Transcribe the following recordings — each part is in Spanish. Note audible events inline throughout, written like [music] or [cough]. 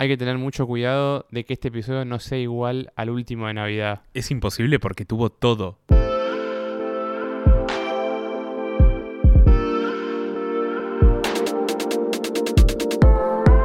hay que tener mucho cuidado de que este episodio no sea igual al último de Navidad. Es imposible porque tuvo todo.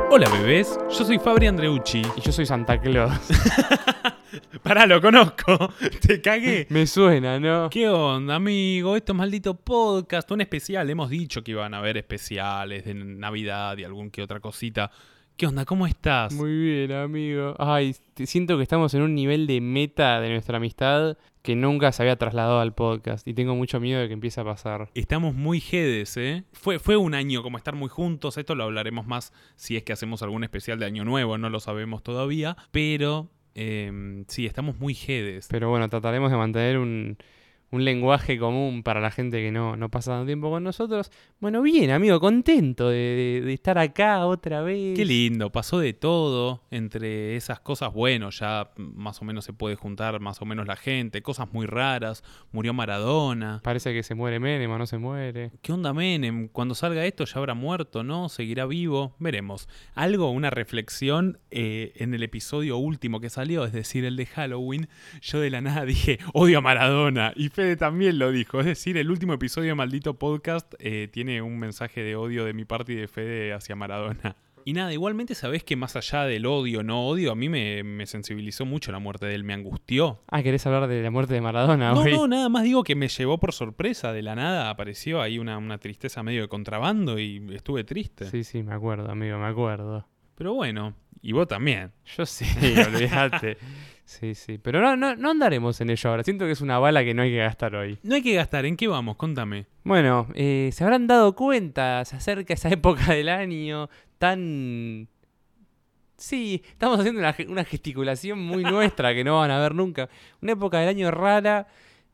Hola bebés, yo soy Fabri Andreucci. Y yo soy Santa Claus. [laughs] Pará, lo conozco. [laughs] Te cagué. Me suena, ¿no? ¿Qué onda, amigo? Esto es maldito podcast, un especial. Hemos dicho que iban a haber especiales de Navidad y algún que otra cosita. ¿Qué onda? ¿Cómo estás? Muy bien, amigo. Ay, te- siento que estamos en un nivel de meta de nuestra amistad que nunca se había trasladado al podcast. Y tengo mucho miedo de que empiece a pasar. Estamos muy jedes, ¿eh? Fue, fue un año como estar muy juntos. Esto lo hablaremos más si es que hacemos algún especial de Año Nuevo, no lo sabemos todavía. Pero eh, sí, estamos muy jedes. Pero bueno, trataremos de mantener un, un lenguaje común para la gente que no, no pasa tanto tiempo con nosotros. Bueno, bien, amigo, contento de, de- de estar acá otra vez. Qué lindo, pasó de todo entre esas cosas, bueno, ya más o menos se puede juntar más o menos la gente, cosas muy raras, murió Maradona. Parece que se muere Menem o no se muere. ¿Qué onda Menem? Cuando salga esto ya habrá muerto, ¿no? ¿Seguirá vivo? Veremos. Algo, una reflexión eh, en el episodio último que salió, es decir, el de Halloween, yo de la nada [laughs] dije, odio a Maradona. Y Fede también lo dijo. Es decir, el último episodio de Maldito Podcast eh, tiene un mensaje de odio de mi parte y de Fede hacia Maradona. Y nada, igualmente sabés que más allá del odio, no odio, a mí me, me sensibilizó mucho la muerte de él, me angustió. Ah, ¿querés hablar de la muerte de Maradona No, hoy? no, nada más digo que me llevó por sorpresa. De la nada apareció ahí una, una tristeza medio de contrabando y estuve triste. Sí, sí, me acuerdo, amigo, me acuerdo. Pero bueno, y vos también. Yo sí, [laughs] olvídate. Sí, sí. Pero no, no, no andaremos en ello ahora. Siento que es una bala que no hay que gastar hoy. No hay que gastar, ¿en qué vamos? Contame. Bueno, eh, se habrán dado cuenta, se acerca esa [laughs] época del año tan... Sí, estamos haciendo una, una gesticulación muy [laughs] nuestra que no van a ver nunca. Una época del año rara.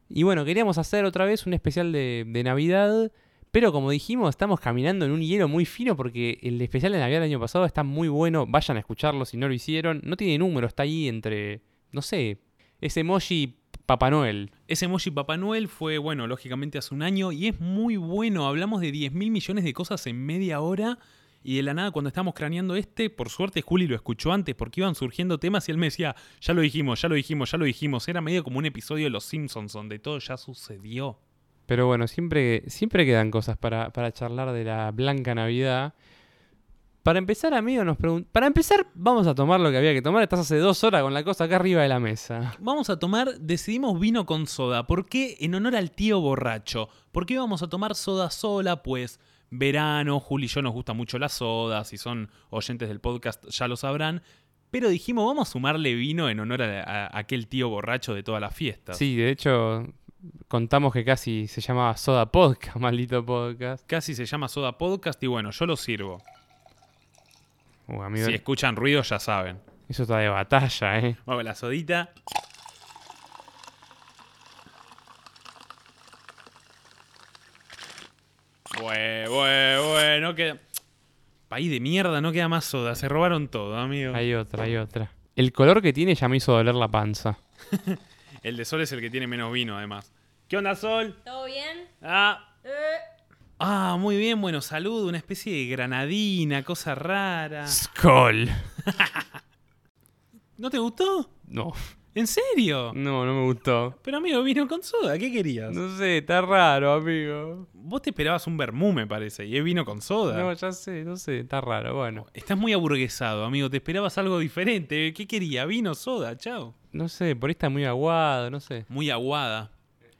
Y bueno, queríamos hacer otra vez un especial de, de Navidad. Pero como dijimos, estamos caminando en un hielo muy fino porque el especial de Navidad del año pasado está muy bueno. Vayan a escucharlo si no lo hicieron. No tiene número, está ahí entre, no sé, ese emoji Papá Noel. Ese emoji Papá Noel fue, bueno, lógicamente hace un año y es muy bueno. Hablamos de 10 mil millones de cosas en media hora. Y de la nada, cuando estábamos craneando este, por suerte Juli lo escuchó antes porque iban surgiendo temas y él me decía, ya lo dijimos, ya lo dijimos, ya lo dijimos. Era medio como un episodio de Los Simpsons donde todo ya sucedió. Pero bueno, siempre, siempre quedan cosas para, para charlar de la Blanca Navidad. Para empezar, amigo, nos pregun- Para empezar, vamos a tomar lo que había que tomar. Estás hace dos horas con la cosa acá arriba de la mesa. Vamos a tomar, decidimos vino con soda. ¿Por qué? En honor al tío borracho. ¿Por qué vamos a tomar soda sola? Pues verano, Juli y yo nos gusta mucho la soda. Si son oyentes del podcast ya lo sabrán. Pero dijimos, vamos a sumarle vino en honor a, a aquel tío borracho de todas las fiestas. Sí, de hecho, contamos que casi se llamaba Soda Podcast, [laughs] maldito podcast. Casi se llama soda podcast y bueno, yo lo sirvo. Uh, amigo, Si escuchan ruido ya saben. eso está de batalla, ¿eh? Vamos, la sodita. Bueno, bueno, bueno, queda... País de mierda, no queda más soda. Se robaron todo, amigo. Hay otra, hay otra. El color que tiene ya me hizo doler la panza. [laughs] El de Sol es el que tiene menos vino, además. ¿Qué onda, Sol? ¿Todo bien? Ah, Eh, ah muy bien, bueno, salud. Una especie de granadina, cosa rara. Skull. [laughs] ¿No te gustó? No, ¿En serio? no, no me gustó. Pero, amigo, vino con soda. ¿Qué querías? No sé, está raro, amigo. Vos te esperabas un vermú, me parece, y es vino con soda. No, ya sé, no sé, está raro, bueno. Estás muy aburguesado, amigo. Te esperabas algo diferente. ¿Qué quería? Vino, soda, chao. No sé, por ahí está muy aguado, no sé. Muy aguada.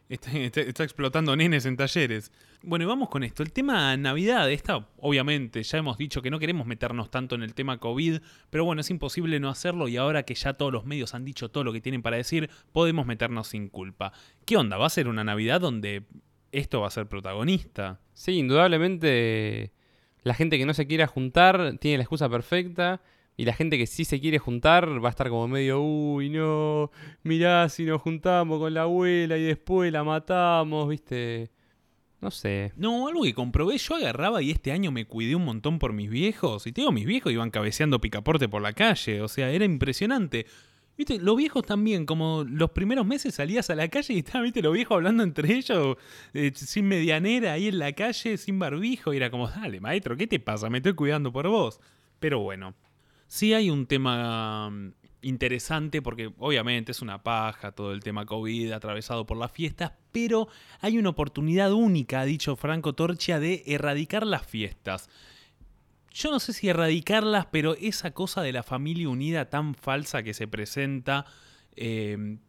Está, explotando nenes en talleres. Bueno, y vamos con esto. El tema Navidad, esta, obviamente, ya hemos dicho que no queremos meternos tanto en el tema COVID, pero bueno, es imposible no hacerlo y ahora que ya todos los medios han dicho todo lo que tienen para decir, podemos meternos sin culpa. ¿Qué onda? ¿Va a ser una Navidad donde esto va a ser protagonista? Sí, indudablemente la gente que no se quiera juntar tiene la excusa perfecta. Y la gente que sí se quiere juntar va a estar como medio, uy, no, mirá si nos juntamos con la abuela y después la matamos, viste. No sé. No, algo que comprobé, yo agarraba y este año me cuidé un montón por mis viejos. Y te digo, mis viejos iban cabeceando picaporte por la calle. O sea, era impresionante. Viste, los viejos también, como los primeros meses salías a la calle y estaban, viste, los viejos hablando entre ellos, eh, sin medianera, ahí en la calle, sin barbijo. Y era como, dale, maestro, ¿qué te pasa? Me estoy cuidando por vos. Pero bueno. Sí hay un tema mm, interesante porque obviamente es una paja todo el tema COVID atravesado por las fiestas, pero hay una oportunidad única, ha dicho Franco Torchia, de erradicar las fiestas. Yo no sé si erradicarlas, pero esa cosa de la familia unida tan falsa que se presenta, eh,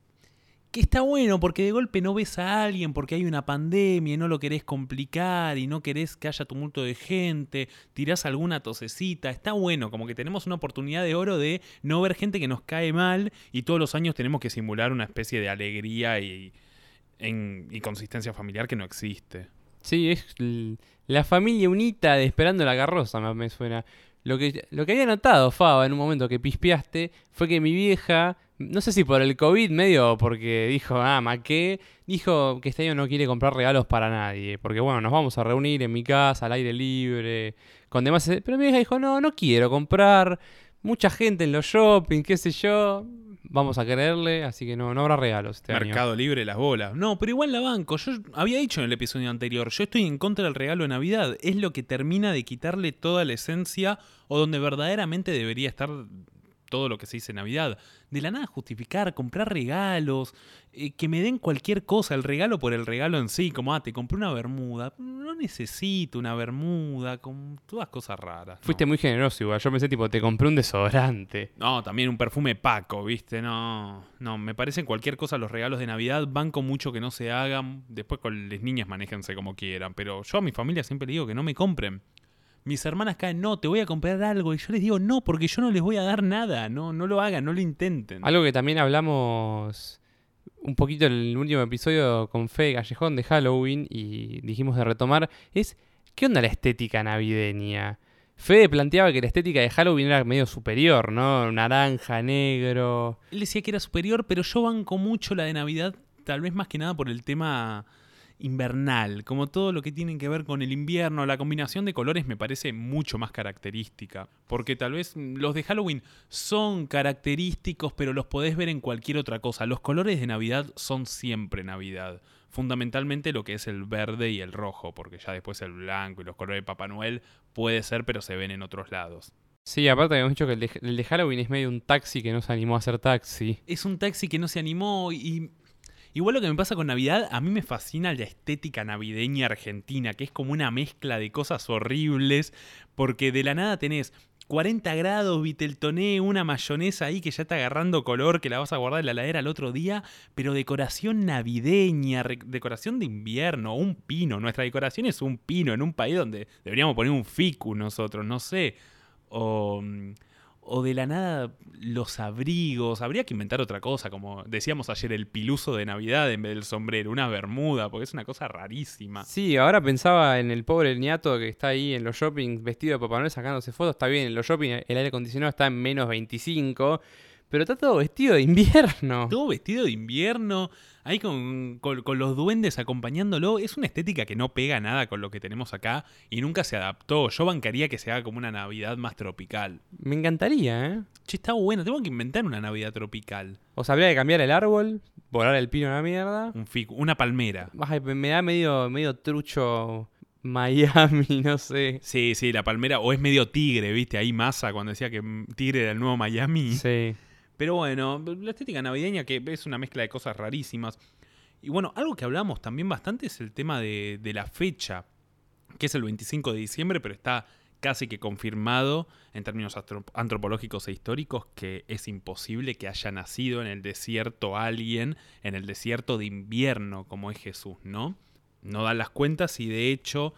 que está bueno porque de golpe no ves a alguien porque hay una pandemia y no lo querés complicar y no querés que haya tumulto de gente, tirás alguna tosecita, está bueno, como que tenemos una oportunidad de oro de no ver gente que nos cae mal y todos los años tenemos que simular una especie de alegría y, en, consistencia familiar que no existe. Sí, es la familia unita de Esperando la Carroza, me suena. Lo que, lo que había notado, Faba, en un momento que pispeaste, fue que mi vieja, no sé si por el COVID medio, porque dijo, ah, ma qué, dijo que este año no quiere comprar regalos para nadie. Porque bueno, nos vamos a reunir en mi casa, al aire libre, con demás... Pero mi vieja dijo, no, no quiero comprar. Mucha gente en los shopping, qué sé yo. Vamos a quererle, así que no, no habrá regalos este. Mercado Libre, las bolas. No, pero igual la banco. Yo había dicho en el episodio anterior, yo estoy en contra del regalo de Navidad. Es lo que termina de quitarle toda la esencia o donde verdaderamente debería estar todo lo que se dice Navidad. De la nada justificar, comprar regalos, eh, que me den cualquier cosa, el regalo por el regalo en sí, como, ah, te compré una bermuda. No necesito una bermuda, con todas cosas raras. ¿no? Fuiste muy generoso igual. Yo pensé, tipo, te compré un desodorante. No, también un perfume Paco, ¿viste? No, no, me parecen cualquier cosa los regalos de Navidad. Banco mucho que no se hagan. Después con las niñas manéjense como quieran. Pero yo a mi familia siempre le digo que no me compren. Mis hermanas caen, no, te voy a comprar algo. Y yo les digo, no, porque yo no les voy a dar nada. No, no lo hagan, no lo intenten. Algo que también hablamos un poquito en el último episodio con Fe Callejón de Halloween y dijimos de retomar es ¿qué onda la estética navideña? Fede planteaba que la estética de Halloween era medio superior, ¿no? Naranja, negro. Él decía que era superior, pero yo banco mucho la de Navidad, tal vez más que nada por el tema invernal, como todo lo que tiene que ver con el invierno, la combinación de colores me parece mucho más característica, porque tal vez mm, los de Halloween son característicos, pero los podés ver en cualquier otra cosa. Los colores de Navidad son siempre Navidad. Fundamentalmente lo que es el verde y el rojo, porque ya después el blanco y los colores de Papá Noel puede ser, pero se ven en otros lados. Sí, aparte habíamos dicho que el de, el de Halloween es medio un taxi que no se animó a hacer taxi. es un taxi que no se animó y igual lo que me pasa con Navidad, a mí me fascina la estética navideña argentina, que es como una mezcla de cosas horribles, porque de la nada tenés 40 grados, Viteltoné, una mayonesa ahí que ya está agarrando color, que la vas a guardar en la heladera el otro día, pero decoración navideña, decoración de invierno, un pino. Nuestra decoración es un pino en un país donde deberíamos poner un ficu nosotros, no sé. O, mm, o de la nada los abrigos. Habría que inventar otra cosa, como decíamos ayer, el piluso de Navidad en vez del sombrero, una bermuda, porque es una cosa rarísima. Sí, ahora pensaba en el pobre niato que está ahí en los shoppings vestido de Papá Noel sacándose fotos. Está bien, en los shoppings el aire acondicionado está en menos 25, pero está todo vestido de invierno. [laughs] Todo vestido de invierno, ahí con, con- con los duendes acompañándolo. Es una estética que no pega nada con lo que tenemos acá y nunca se adaptó. Yo bancaría que se haga como una Navidad más tropical. Me encantaría, ¿eh? Che, está bueno, tengo que inventar una Navidad tropical. O sea, habría que cambiar el árbol, volar el pino a la mierda. Un ficu, una palmera. Ay, me da medio, medio trucho Miami, [laughs] no sé. Sí, sí, la palmera, o es medio tigre, ¿viste? Ahí masa cuando decía que tigre era el nuevo Miami. Sí. Pero bueno, la estética navideña que es una mezcla de cosas rarísimas. Y bueno, algo que hablamos también bastante es el tema de, la fecha, que es el 25 de diciembre, pero está casi que confirmado en términos antropológicos e históricos que es imposible que haya nacido en el desierto alguien, en el desierto de invierno como es Jesús, ¿no? No dan las cuentas y de hecho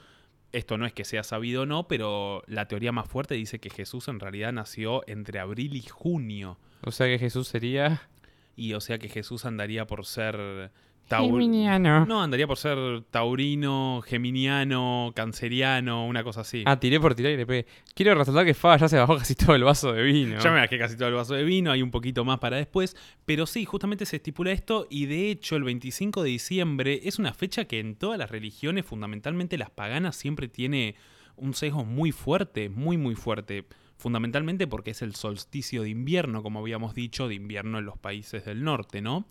esto no es que sea sabido o no, pero la teoría más fuerte dice que Jesús en realidad nació entre abril y junio. O sea que Jesús sería... Y o sea que Jesús andaría por ser Taur- Geminiano. No, andaría por ser taurino, geminiano, canceriano, una cosa así. Ah, tiré por tirar y le pegué. Quiero resaltar que Faba ya se bajó casi todo el vaso de vino. Ya me bajé casi todo el vaso de vino, hay un poquito más para después. Pero sí, justamente se estipula esto y de hecho el 25 de diciembre es una fecha que en todas las religiones, fundamentalmente las paganas, siempre tiene un sesgo muy fuerte, muy muy fuerte. Fundamentalmente porque es el solsticio de invierno, como habíamos dicho, de invierno en los países del norte, ¿no?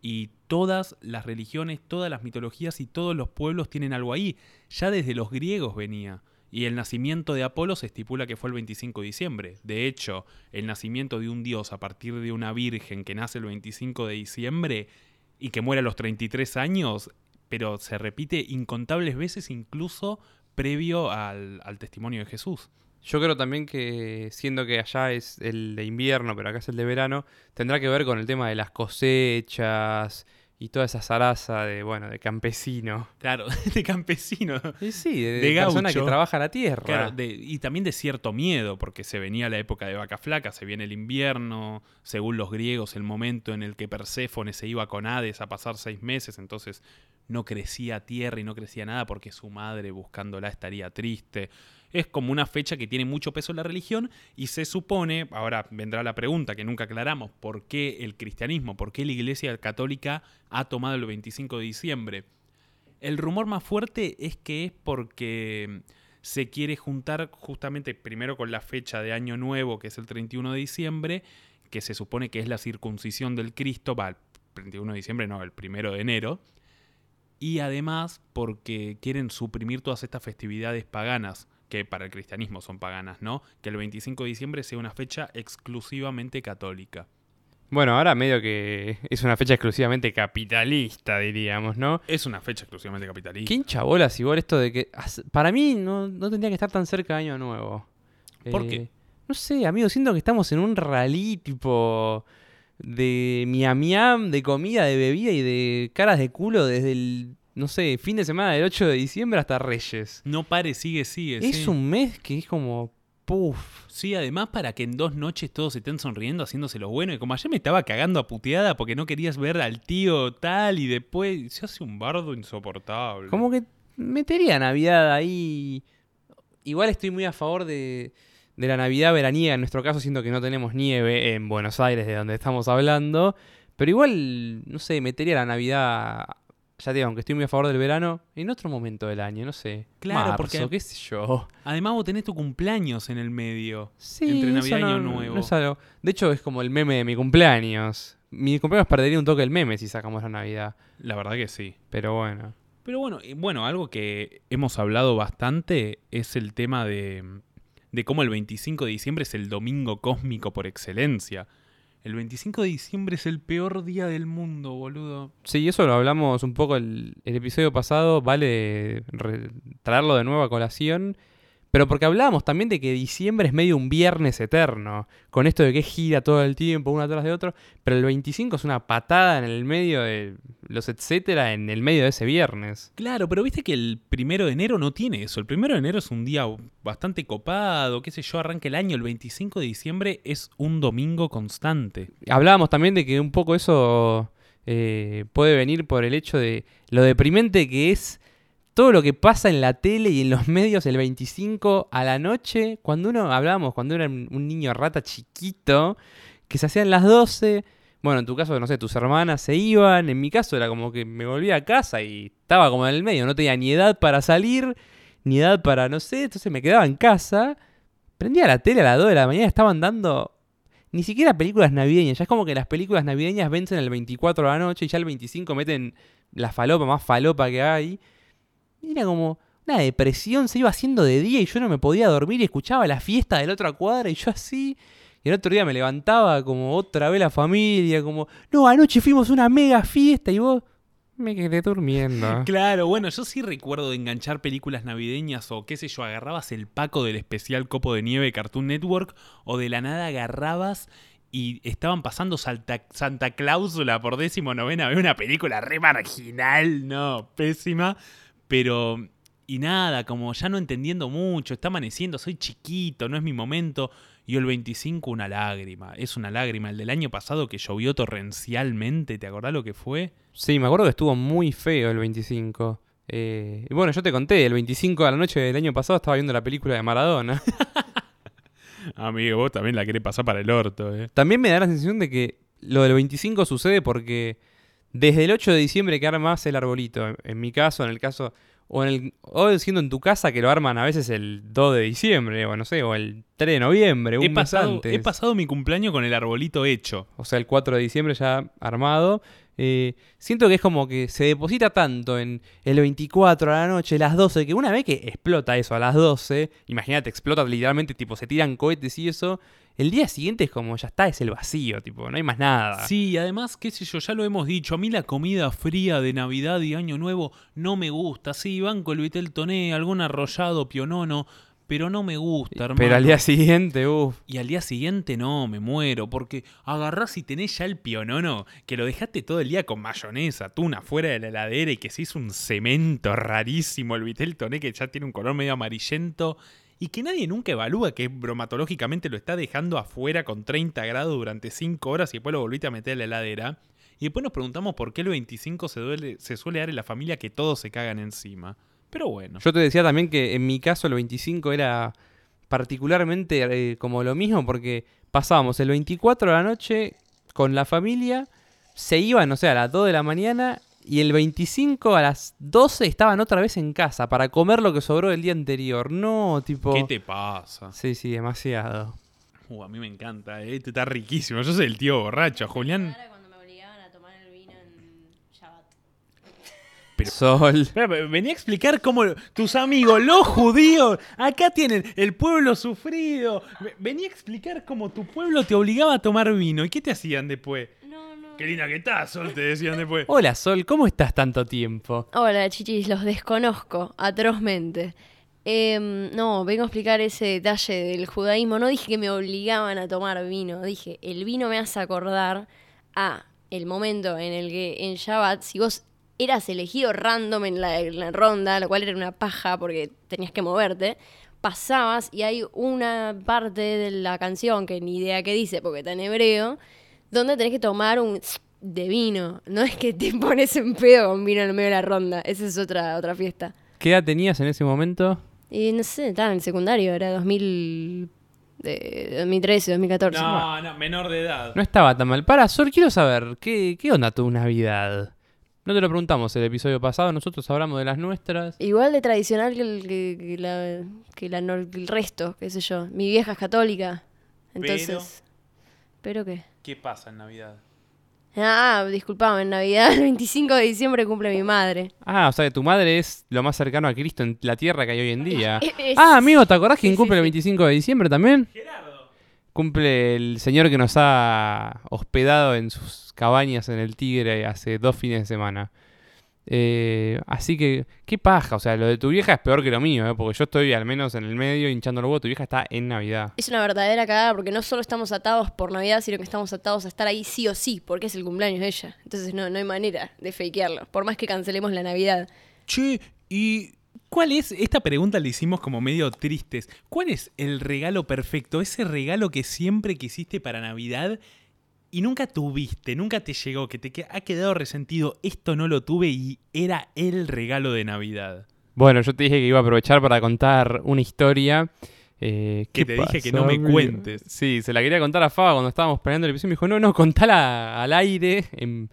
Y todas las religiones, todas las mitologías y todos los pueblos tienen algo ahí. Ya desde los griegos venía. Y el nacimiento de Apolo se estipula que fue el 25 de diciembre. De hecho, el nacimiento de un dios a partir de una virgen que nace el 25 de diciembre y que muere a los 33 años, pero se repite incontables veces incluso previo al, al testimonio de Jesús. Yo creo también que, siendo que allá es el de invierno, pero acá es el de verano, tendrá que ver con el tema de las cosechas y toda esa zaraza de, bueno, de campesino. Claro, [laughs] de campesino. Y sí, de, De de persona que trabaja la tierra. Claro, de- y también de cierto miedo, porque se venía la época de vaca flaca, se viene el invierno, según los griegos, el momento en el que Perséfone se iba con Hades a pasar seis meses, entonces no crecía tierra y no crecía nada porque su madre buscándola estaría triste. Es como una fecha que tiene mucho peso en la religión y se supone, ahora vendrá la pregunta que nunca aclaramos, ¿por qué el cristianismo, por qué la Iglesia Católica ha tomado el 25 de diciembre? El rumor más fuerte es que es porque se quiere juntar justamente primero con la fecha de Año Nuevo, que es el 31 de diciembre, que se supone que es la circuncisión del Cristo, va, el 31 de diciembre, no, el 1 de enero, y además porque quieren suprimir todas estas festividades paganas, que para el cristianismo son paganas, ¿no? Que el 25 de diciembre sea una fecha exclusivamente católica. Bueno, ahora medio que es una fecha exclusivamente capitalista, diríamos, ¿no? Es una fecha exclusivamente capitalista. ¿Qué hincha bolas igual esto de que... Para mí no, no tendría que estar tan cerca de Año Nuevo. ¿Por Eh, qué? No sé, amigo, siento que estamos en un rally tipo de miam miam, de comida, de bebida y de caras de culo desde el, no sé, fin de semana del 8 de diciembre hasta Reyes. No pare, sigue, sigue. Es sí. un mes que es como... Puf. Sí, además para que en dos noches todos estén sonriendo, haciéndose lo bueno. Y como ayer me estaba cagando a puteada porque no querías ver al tío tal y después se hace un bardo insoportable. Como que metería Navidad ahí. Igual estoy muy a favor de, de la Navidad veraniega. En nuestro caso, siento que no tenemos nieve en Buenos Aires, de donde estamos hablando. Pero igual, no sé, metería la Navidad. Ya te digo, aunque estoy muy a favor del verano, en otro momento del año, no sé. Claro, Marzo, porque- qué sé yo. Además vos tenés tu cumpleaños en el medio. Sí, Entre Navidad y no- Año Nuevo. no es algo- De hecho, es como el meme de mi cumpleaños. Mi cumpleaños perdería un toque el meme si sacamos la Navidad. La verdad que sí. Pero bueno. Pero bueno, bueno, algo que hemos hablado bastante es el tema de, de cómo el 25 de diciembre es el domingo cósmico por excelencia. El 25 de diciembre es el peor día del mundo, boludo. Sí, eso lo hablamos un poco el, episodio pasado, vale traerlo de nuevo a colación, pero porque hablábamos también de que diciembre es medio un viernes eterno, con esto de que gira todo el tiempo, uno atrás de otro, pero el 25 es una patada en el medio de los etcétera, en el medio de ese viernes. Claro, pero viste que el primero de enero no tiene eso. El primero de enero es un día bastante copado, qué sé yo, arranca el año. El 25 de diciembre es un domingo constante. Hablábamos también de que un poco eso eh, puede venir por el hecho de lo deprimente que es todo lo que pasa en la tele y en los [laughs] medios el 25 a la noche, cuando uno hablábamos, cuando era un niño rata chiquito, que se hacían las 12, bueno, en tu caso, no sé, tus hermanas se iban, en mi caso era como que me volvía a casa y estaba como en el medio, no tenía ni edad para salir, ni edad para, no sé, entonces me quedaba en casa, prendía la tele a las 2 de la mañana, estaban dando ni siquiera películas navideñas. Ya es como que las películas navideñas vencen el 24 de la noche y ya el 25 meten la falopa más falopa que hay. Era como una depresión, se iba haciendo de día y yo no me podía dormir y escuchaba la fiesta de la otra cuadra y yo así. Y el otro día me levantaba como otra vez la familia, como, no, anoche fuimos una mega fiesta y vos me quedé durmiendo. [laughs] Claro, bueno, yo sí recuerdo de enganchar películas navideñas o qué sé yo, agarrabas el paco del especial Copo de Nieve Cartoon Network o de la nada agarrabas y estaban pasando Salta- Santa Cláusula por décimo novena una película re marginal, no, pésima, pero... Y nada, como ya no entendiendo mucho, está amaneciendo, soy chiquito, no es mi momento. Y el 25 una lágrima, es una lágrima. El del año pasado que llovió torrencialmente, ¿te acordás lo que fue? Sí, me acuerdo que estuvo muy feo el 25. Eh, y bueno, yo te conté, el 25 de la noche del año pasado estaba viendo la película de Maradona. [laughs] Amigo, vos también la querés pasar para el orto, eh. También me da la sensación de que lo del 25 sucede porque desde el 8 de diciembre que armas el arbolito, en, en mi caso, en el caso, o, en el, o siendo en tu casa que lo arman a veces el 2 de diciembre, o no sé, o el 3 de noviembre, un He mes pasado, antes. he pasado mi cumpleaños con el arbolito hecho. o sea, el 4 de diciembre ya armado. Eh, siento que es como que se deposita tanto en el 24 a la noche, las 12, que una vez que explota eso a las 12, imagínate, explota literalmente, tipo, se tiran cohetes y eso, el día siguiente es como, ya está, es el vacío, tipo, no hay más nada. Sí, además, qué sé yo, ya lo hemos dicho, a mí la comida fría de Navidad y Año Nuevo no me gusta. Sí, banco el vitel toné, algún arrollado, pionono, pero no me gusta, hermano. Pero al día siguiente, uff. Y al día siguiente no, me muero, porque agarrás y tenés ya el pionono, que lo dejaste todo el día con mayonesa, atún afuera de la heladera y que se hizo un cemento rarísimo el vitel toné que ya tiene un color medio amarillento y que nadie nunca evalúa que bromatológicamente lo está dejando afuera con 30 grados durante 5 horas y después lo volviste a meter en la heladera. Y después nos preguntamos por qué el 25 se, duele- se suele dar en la familia que todos se cagan encima. Pero bueno. Yo te decía también que en mi caso el 25 era particularmente eh, como lo mismo porque pasábamos el 24 de la noche con la familia, se iban, o sea, a las 2 de la mañana y el 25 a las 12 estaban otra vez en casa para comer lo que sobró del día anterior. No, tipo... ¿Qué te pasa? Sí, sí, demasiado. Uh, a mí me encanta, eh, este está riquísimo. Yo soy el tío borracho, Julián. Pero- Sol. Pero venía a explicar cómo tus amigos, los judíos, acá tienen el pueblo sufrido. Ve- Venía a explicar cómo tu pueblo te obligaba a tomar vino. ¿Y qué te hacían después? No, no. Qué linda que estás, Sol, te decían después. Hola Sol, ¿cómo estás tanto tiempo? Hola, chichis, los desconozco atrozmente. Em, no, vengo a explicar ese detalle del judaísmo. No dije que me obligaban a tomar vino. Dije, el vino me hace acordar a el momento en el que en Shabbat, si vos eras elegido random en la, en la ronda, lo cual era una paja porque tenías que moverte, pasabas y hay una parte de la canción que ni idea qué dice porque está en hebreo, donde tenés que tomar un de vino. No es que te [laughs] pones en pedo con vino en el medio de la ronda. Esa es otra, otra fiesta. ¿Qué edad tenías en ese momento? Y no sé, estaba en el secundario, era 2000, de 2013, 2014. No, no, menor de edad. No estaba tan mal. Para, Sol, quiero saber, ¿qué, qué onda tu Navidad? No te lo preguntamos el episodio pasado, nosotros hablamos de las nuestras. Igual de tradicional que el, que, que la, que la el resto, qué sé yo. Mi vieja es católica. Entonces. ¿Pero qué? ¿Qué pasa en Navidad? Ah, disculpame, en Navidad, [laughs] el 25 de diciembre cumple mi madre. Ah, o sea que tu madre es lo más cercano a Cristo en la tierra que hay hoy en día. Es- es- Ah, amigo, ¿te acordás quién Sí, sí, cumple el sí. 25 de diciembre también? Gerardo. Cumple el señor que nos ha hospedado en sus cabañas en el Tigre hace dos fines de semana. Eh, así que, qué paja. O sea, lo de tu vieja es peor que lo mío, ¿eh? porque yo estoy al menos en el medio hinchando el huevo. Tu vieja está en Navidad. Es una verdadera cagada porque no solo estamos atados por Navidad, sino que estamos atados a estar ahí sí o sí, porque es el cumpleaños de ella. Entonces no, no hay manera de fakearlo, por más que cancelemos la Navidad. Che, ¿y cuál es? Esta pregunta la hicimos como medio tristes. ¿Cuál es el regalo perfecto? Ese regalo que siempre quisiste para Navidad y nunca tuviste, nunca te llegó, que te ha quedado resentido. Esto no lo tuve y era el regalo de Navidad. Bueno, yo te dije que iba a aprovechar para contar una historia. eh, Que ¿qué te dije que no me cuentes. Sí, se la quería contar a Faba cuando estábamos planeando el episodio. Me dijo, no, no, contala al aire en-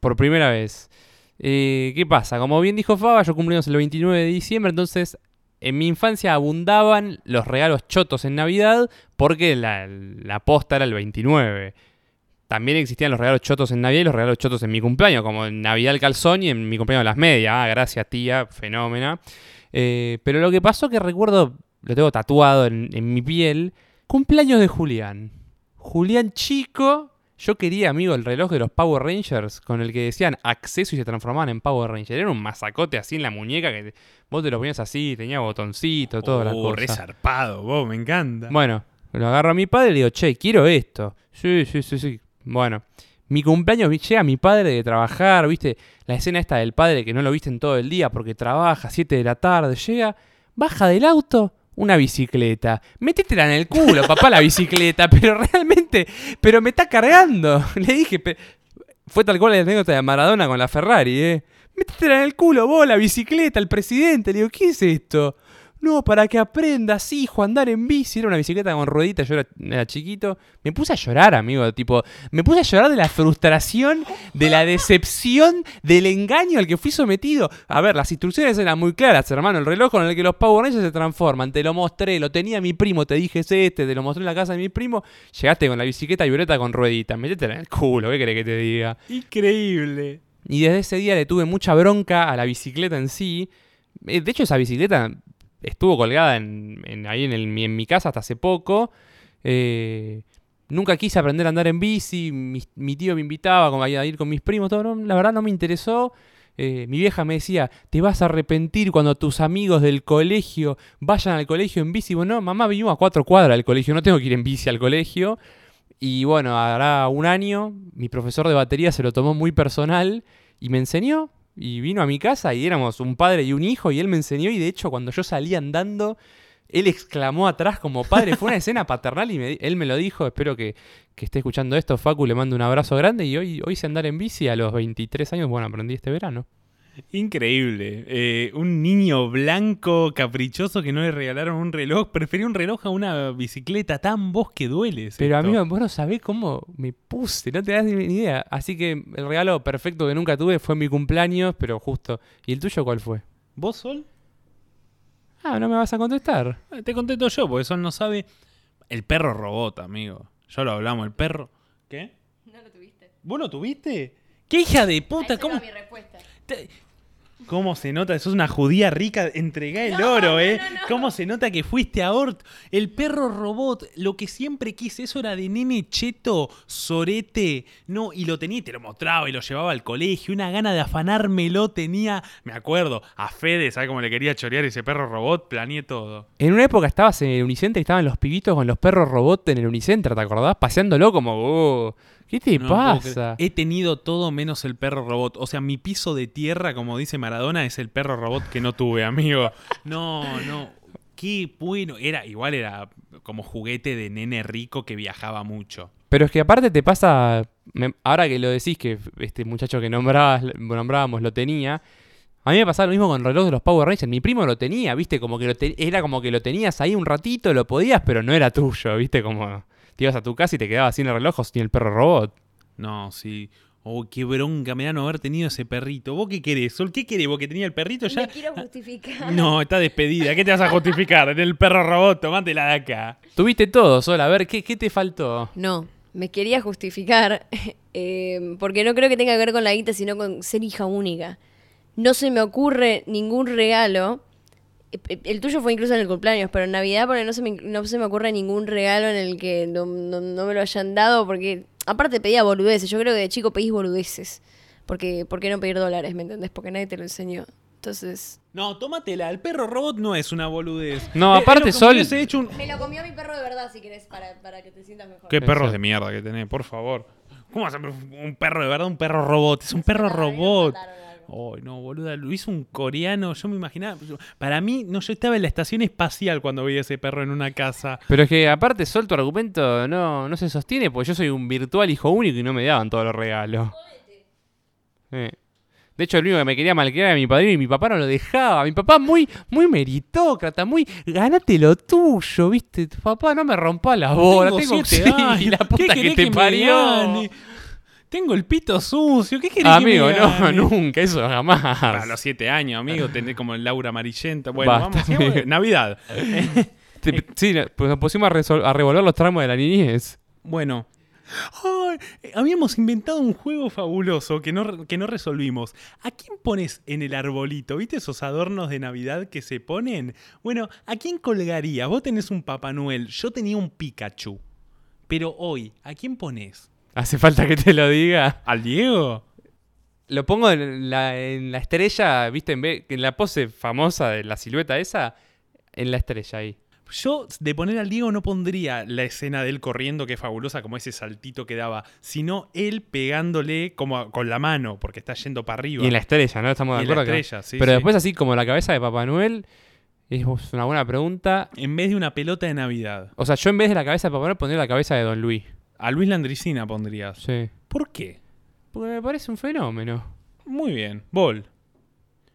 por primera vez. Eh, ¿Qué pasa? Como bien dijo Faba, yo cumplimos el 29 de diciembre, entonces en mi infancia abundaban los regalos chotos en Navidad porque la, la posta era el 29. También existían los regalos chotos en Navidad y los regalos chotos en mi cumpleaños, como en Navidad el calzón y en mi cumpleaños las medias. Ah, gracias tía, fenómena. Eh, pero lo que pasó que recuerdo, lo tengo tatuado en, en mi piel, cumpleaños de Julián. Julián chico, yo quería, amigo, el reloj de los Power Rangers con el que decían acceso y se transformaban en Power Ranger. Era un masacote así en la muñeca que te- vos te lo ponías así, tenía botoncito, toda la Oh, re cosa. zarpado, vos, me encanta. Bueno, lo agarro a mi padre y le digo, che, quiero esto. Sí, sí, sí, sí. Bueno, mi cumpleaños llega mi padre de trabajar, viste, la escena esta del padre que no lo viste en todo el día porque trabaja, 7 de la tarde, llega, baja del auto, una bicicleta. Métetela en el culo, papá, la bicicleta, [laughs] pero realmente, pero me está cargando. [laughs] Le dije, fue tal cual la anécdota de Maradona con la Ferrari, ¿eh? Métetela en el culo, vos, la bicicleta, el presidente. Le digo, ¿qué es esto? No, para que aprendas, hijo, a andar en bici. Era una bicicleta con rueditas, yo era, era chiquito. Me puse a llorar, amigo, tipo, me puse a llorar de la frustración, de la decepción, del engaño al que fui sometido. A ver, las instrucciones eran muy claras, hermano. El reloj con el que los Power Rangers se transforman, te lo mostré, lo tenía mi primo, te dije es este, te lo mostré en la casa de mi primo. Llegaste con la bicicleta violeta con rueditas, métetela en el culo, ¿qué querés que te diga? Increíble. Y desde ese día le tuve mucha bronca a la bicicleta en sí. Eh, De hecho, esa bicicleta estuvo colgada en, ahí en, mi- casa hasta hace poco. Eh, nunca quise aprender a andar en bici. Mi, mi tío me invitaba a ir con mis primos. Todo, no, la verdad no me interesó. Eh, mi vieja me decía, te vas a arrepentir cuando tus amigos del colegio vayan al colegio en bici. Bueno, no, mamá, vivimos a cuatro cuadras del colegio, no tengo que ir en bici al colegio. Y bueno, hará un año, mi profesor de batería se lo tomó muy personal y me enseñó. Y vino a mi casa y éramos un padre y un hijo y él me enseñó y de hecho cuando yo salí andando, él exclamó atrás como padre. Fue una [laughs] escena paternal y me él me lo dijo. Espero que, que esté escuchando esto. Facu le mando un abrazo grande y hoy, hoy sé andar en bici a los 23 años. Bueno, aprendí este verano. Increíble. Eh, un niño blanco, caprichoso, que no le regalaron un reloj. Prefería un reloj a una bicicleta. Tan vos que dueles. Pero esto. amigo, vos no sabés cómo me puse, no te das ni idea. Así que el regalo perfecto que nunca tuve fue mi cumpleaños, pero justo. ¿Y el tuyo cuál fue? ¿Vos, Sol? Ah, no me vas a contestar. Eh, Te contesto yo, porque Sol no sabe. El perro robot, amigo. Ya lo hablamos, el perro. ¿Qué? No lo tuviste. ¿Vos lo tuviste? ¿Qué hija de puta? ¿Cómo, mi respuesta. te- ¿Cómo se nota? Sos una judía rica. Entregá el oro, ¿eh? ¿Cómo se nota que fuiste a Ort? El perro robot, lo que siempre quise, eso era de nene cheto, sorete. No, y lo tenía y te lo mostraba y lo llevaba al colegio. Una gana de afanármelo tenía. Me acuerdo, a Fede, ¿sabes cómo le quería chorear ese perro robot? Planeé todo. En una época estabas en el Unicenter y estaban los pibitos con los perros robot en el Unicenter, ¿te acordás? Paseándolo como, oh, ¿qué te No pasa? He tenido todo menos el perro robot. O sea, mi piso de tierra, como dice Maradona, es el perro robot que no tuve, amigo. No, no. Qué bueno. Era, igual era como juguete de nene rico que viajaba mucho. Pero es que aparte te pasa, me- ahora que lo decís que este muchacho que nombrabas, nombrábamos lo tenía, a mí me pasaba lo mismo con el reloj de los Power Rangers. Mi primo lo tenía, viste, como que lo te- era como que lo tenías ahí un ratito, lo podías, pero no era tuyo, viste, como te ibas a tu casa y te quedabas sin el reloj o sin el perro robot. No, sí. Oh, qué bronca me da no haber tenido ese perrito. ¿Vos qué querés, Sol? ¿Qué querés? ¿Vos que tenía el perrito ya? Me quiero justificar. [laughs] No, está despedida. ¿Qué te vas a justificar? En el perro robot, tomátela de acá. Tuviste todo, Sol, a ver, ¿qué, qué te faltó? No, me quería justificar [laughs] eh, porque no creo que tenga que ver con la guita, sino con ser hija única. No se me ocurre ningún regalo. Eh, eh, El tuyo fue incluso en el cumpleaños, pero en Navidad porque no se me, no se me ocurre ningún regalo en el que no, no- no me lo hayan dado, porque aparte pedía boludeces. Yo creo que de chico pedís boludeces. Porque, ¿Por qué no pedir dólares, me entendés? Porque nadie te lo enseñó. Entonces... No, tómatela. El perro robot no es una boludez. No, Eh, aparte, es como Sol- hubiese hecho un... Me lo comió mi perro de verdad, si querés, para, para que te sientas mejor. Qué perros de mierda que tenés, por favor. ¿Cómo vas a un perro de verdad? Un perro robot. Es un perro robot. Ay, no, boluda, lo hizo un coreano. Yo me imaginaba. yo- Para mí, no, yo estaba en la estación espacial cuando veía ese perro en una casa. Pero es que aparte, Sol, tu argumento no, no se sostiene porque yo soy un virtual hijo único y no me daban todos los regalos. Eh. De hecho, el único que me quería malcriar era mi padrino y mi papá no lo dejaba. Mi papá muy, muy meritócrata, muy ganate lo tuyo, ¿viste? Tu papá no me rompa la bola. Tengo Tengo, siete [laughs] sí, años. la ¿Qué puta que te me parió. Tengo el pito sucio. ¿Qué querés Amigo, que me no, gane? nunca, eso jamás. Para los siete años, amigo, [laughs] tenés como el Laura Amarillenta. Bueno, Basta, vamos, sigamos. amigo. Navidad. [laughs] Sí, pues nos pusimos a, a revolver los tramos de la niñez. Bueno. Habíamos inventado un juego fabuloso que no, que no resolvimos. ¿A quién pones en el arbolito? ¿Viste esos adornos de Navidad que se ponen? Bueno, ¿a quién colgarías? Vos tenés un Papá Noel, yo tenía un Pikachu. Pero hoy, ¿a quién pones? ¿Hace falta que te lo diga? ¿Al Diego? Lo pongo en la, en la estrella, ¿viste? En, vez, en la pose famosa de la silueta esa, en la estrella ahí. Yo de poner al Diego no pondría la escena de él corriendo, que es fabulosa, como ese saltito que daba, sino él pegándole como a- con la mano, porque está yendo para arriba. Y en la estrella, ¿no? Estamos de Y en la acuerdo. que- estrella, sí, Pero sí. después así como la cabeza de Papá Noel, es una buena pregunta. En vez de una pelota de Navidad. O sea, yo en vez de la cabeza de Papá Noel pondría la cabeza de Don Luis. A Luis Landricina pondrías. Sí. ¿Por qué? Porque me parece un fenómeno. Muy bien. Bol.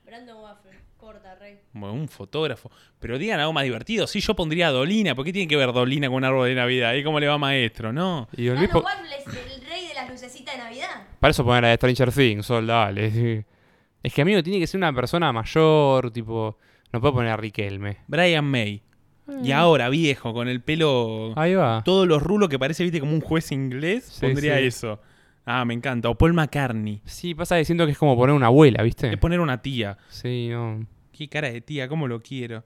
Brandon Waffle. Corta, rey. Bueno, un fotógrafo. Pero digan algo más divertido. Sí, yo pondría a Dolina. ¿Por qué tiene que ver Dolina con un árbol de Navidad? ¿Y cómo le va maestro? No. Y Don Luis po- Waffles, el rey de las lucecitas de Navidad. Para eso poner a Stranger Things, Sol, dale. sí. [laughs] Es que, amigo, tiene que ser una persona mayor, tipo... No puedo poner a Riquelme. Brian May. Mm. Y ahora, viejo, con el pelo. Ahí va. Todos los rulos que parece, viste, como un juez inglés. Sí, pondría sí. eso. Ah, me encanta. O Paul McCartney. Sí, pasa siento que es como poner una abuela, ¿viste? Es poner una tía. Sí, no. Qué cara de tía, cómo lo quiero.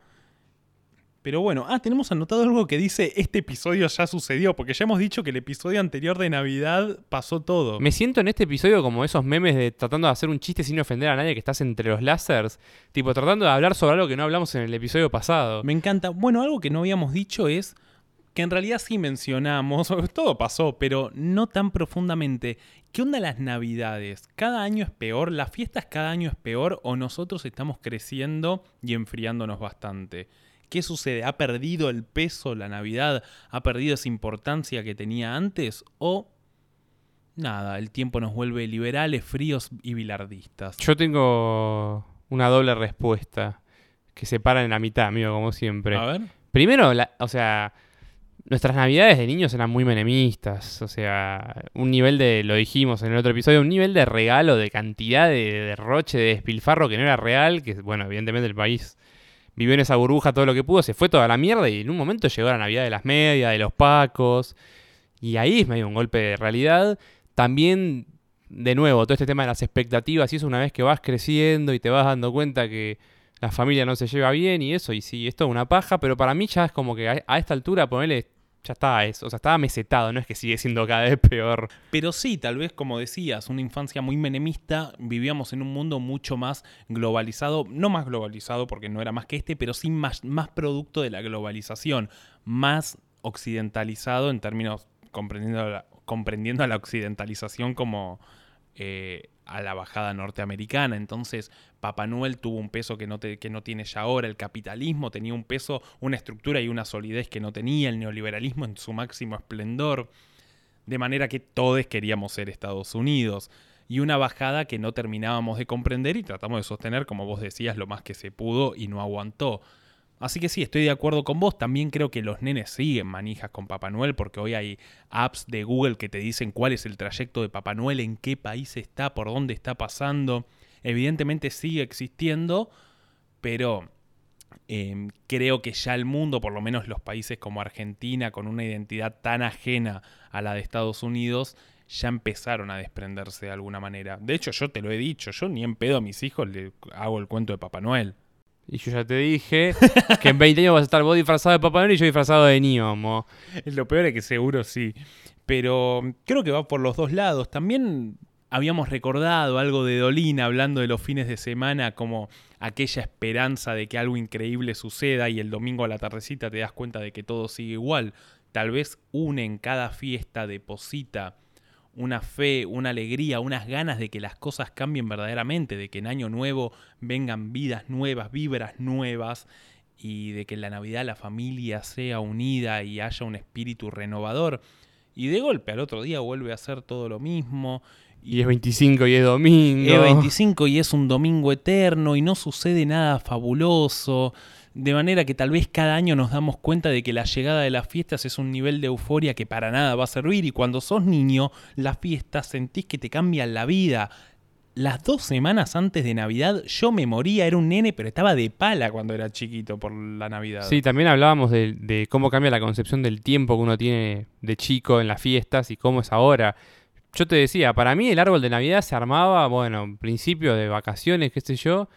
Pero bueno, ah, tenemos anotado algo que dice este episodio ya sucedió, porque ya hemos dicho que el episodio anterior de Navidad pasó todo. Me siento en este episodio como esos memes de tratando de hacer un chiste sin ofender a nadie que estás entre los lásers. Tipo, tratando de hablar sobre algo que no hablamos en el episodio pasado. Me encanta. Bueno, algo que no habíamos dicho es que en realidad sí mencionamos, [laughs] todo pasó, pero no tan profundamente. ¿Qué onda las navidades? ¿Cada año es peor? ¿Las fiestas cada año es peor? ¿O nosotros estamos creciendo y enfriándonos bastante? ¿Qué sucede? ¿Ha perdido el peso la Navidad? ¿Ha perdido esa importancia que tenía antes? ¿O nada, el tiempo nos vuelve liberales, fríos y bilardistas? Yo tengo una doble respuesta que se para en la mitad, amigo, como siempre. A ver. Primero, la- o sea, nuestras navidades de niños eran muy menemistas. O sea, un nivel de, lo dijimos en el otro episodio, un nivel de regalo, de cantidad de derroche, de despilfarro que no era real, que bueno, evidentemente el país vivió en esa burbuja todo lo que pudo, se fue toda la mierda y en un momento llegó la Navidad de las medias, de los pacos. Y ahí es medio un golpe de realidad. También, de nuevo, todo este tema de las expectativas, y eso una vez que vas creciendo y te vas dando cuenta que la familia no se lleva bien y eso, y sí, esto es una paja, pero para mí ya es como que a, esta altura, ponerle, ya está, es, o sea, estaba mesetado, no es que sigue siendo cada vez peor. Pero sí, tal vez como decías, una infancia muy menemista, vivíamos en un mundo mucho más globalizado, no más globalizado porque no era más que este, pero sí más, más producto de la globalización, más occidentalizado en términos comprendiendo la, comprendiendo la occidentalización como eh, a la bajada norteamericana. Entonces, Papá Noel tuvo un peso que no, que no tiene ya ahora, el capitalismo tenía un peso, una estructura y una solidez que no tenía, el neoliberalismo en su máximo esplendor de manera que todos queríamos ser Estados Unidos. Y una bajada que no terminábamos de comprender y tratamos de sostener, como vos decías, lo más que se pudo y no aguantó. Así que sí, estoy de acuerdo con vos. También creo que los nenes siguen manijas con Papá Noel, porque hoy hay apps de Google que te dicen cuál es el trayecto de Papá Noel, en qué país está, por dónde está pasando. Evidentemente sigue existiendo, pero eh, creo que ya el mundo, por lo menos los países como Argentina, con una identidad tan ajena a la de Estados Unidos, ya empezaron a desprenderse de alguna manera. De hecho, yo te lo he dicho, yo ni en pedo a mis hijos le hago el cuento de Papá Noel. Y yo ya te dije [laughs] que en 20 años vas a estar vos disfrazado de Papá Noel y yo disfrazado de Niomo. Lo peor es que seguro sí. Pero creo que va por los dos lados. También habíamos recordado algo de Dolina hablando de los fines de semana como aquella esperanza de que algo increíble suceda y el domingo a la tardecita te das cuenta de que todo sigue igual. Tal vez une en cada fiesta, deposita una fe, una alegría, unas ganas de que las cosas cambien verdaderamente, de que en año nuevo vengan vidas nuevas, vibras nuevas y de que en la Navidad la familia sea unida y haya un espíritu renovador. Y de golpe al otro día vuelve a ser todo lo mismo. Y es 25 y es domingo. Es 25 y es un domingo eterno y no sucede nada fabuloso. De manera que tal vez cada año nos damos cuenta de que la llegada de las fiestas es un nivel de euforia que para nada va a servir. Y cuando sos niño, las fiestas sentís que te cambian la vida. Las dos semanas antes de Navidad yo me moría, era un nene, pero estaba de pala cuando era chiquito por la Navidad. Sí, también hablábamos de, de cómo cambia la concepción del tiempo que uno tiene de chico en las fiestas y cómo es ahora. Yo te decía, para mí el árbol de Navidad se armaba, bueno, principio de vacaciones, qué sé yo.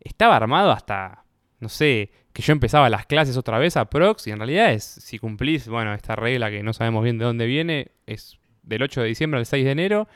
Estaba armado hasta, no sé, que yo empezaba las clases otra vez a Prox y en realidad es, si cumplís, bueno, esta regla que no sabemos bien de dónde viene, es del 8 de diciembre al 6 de enero.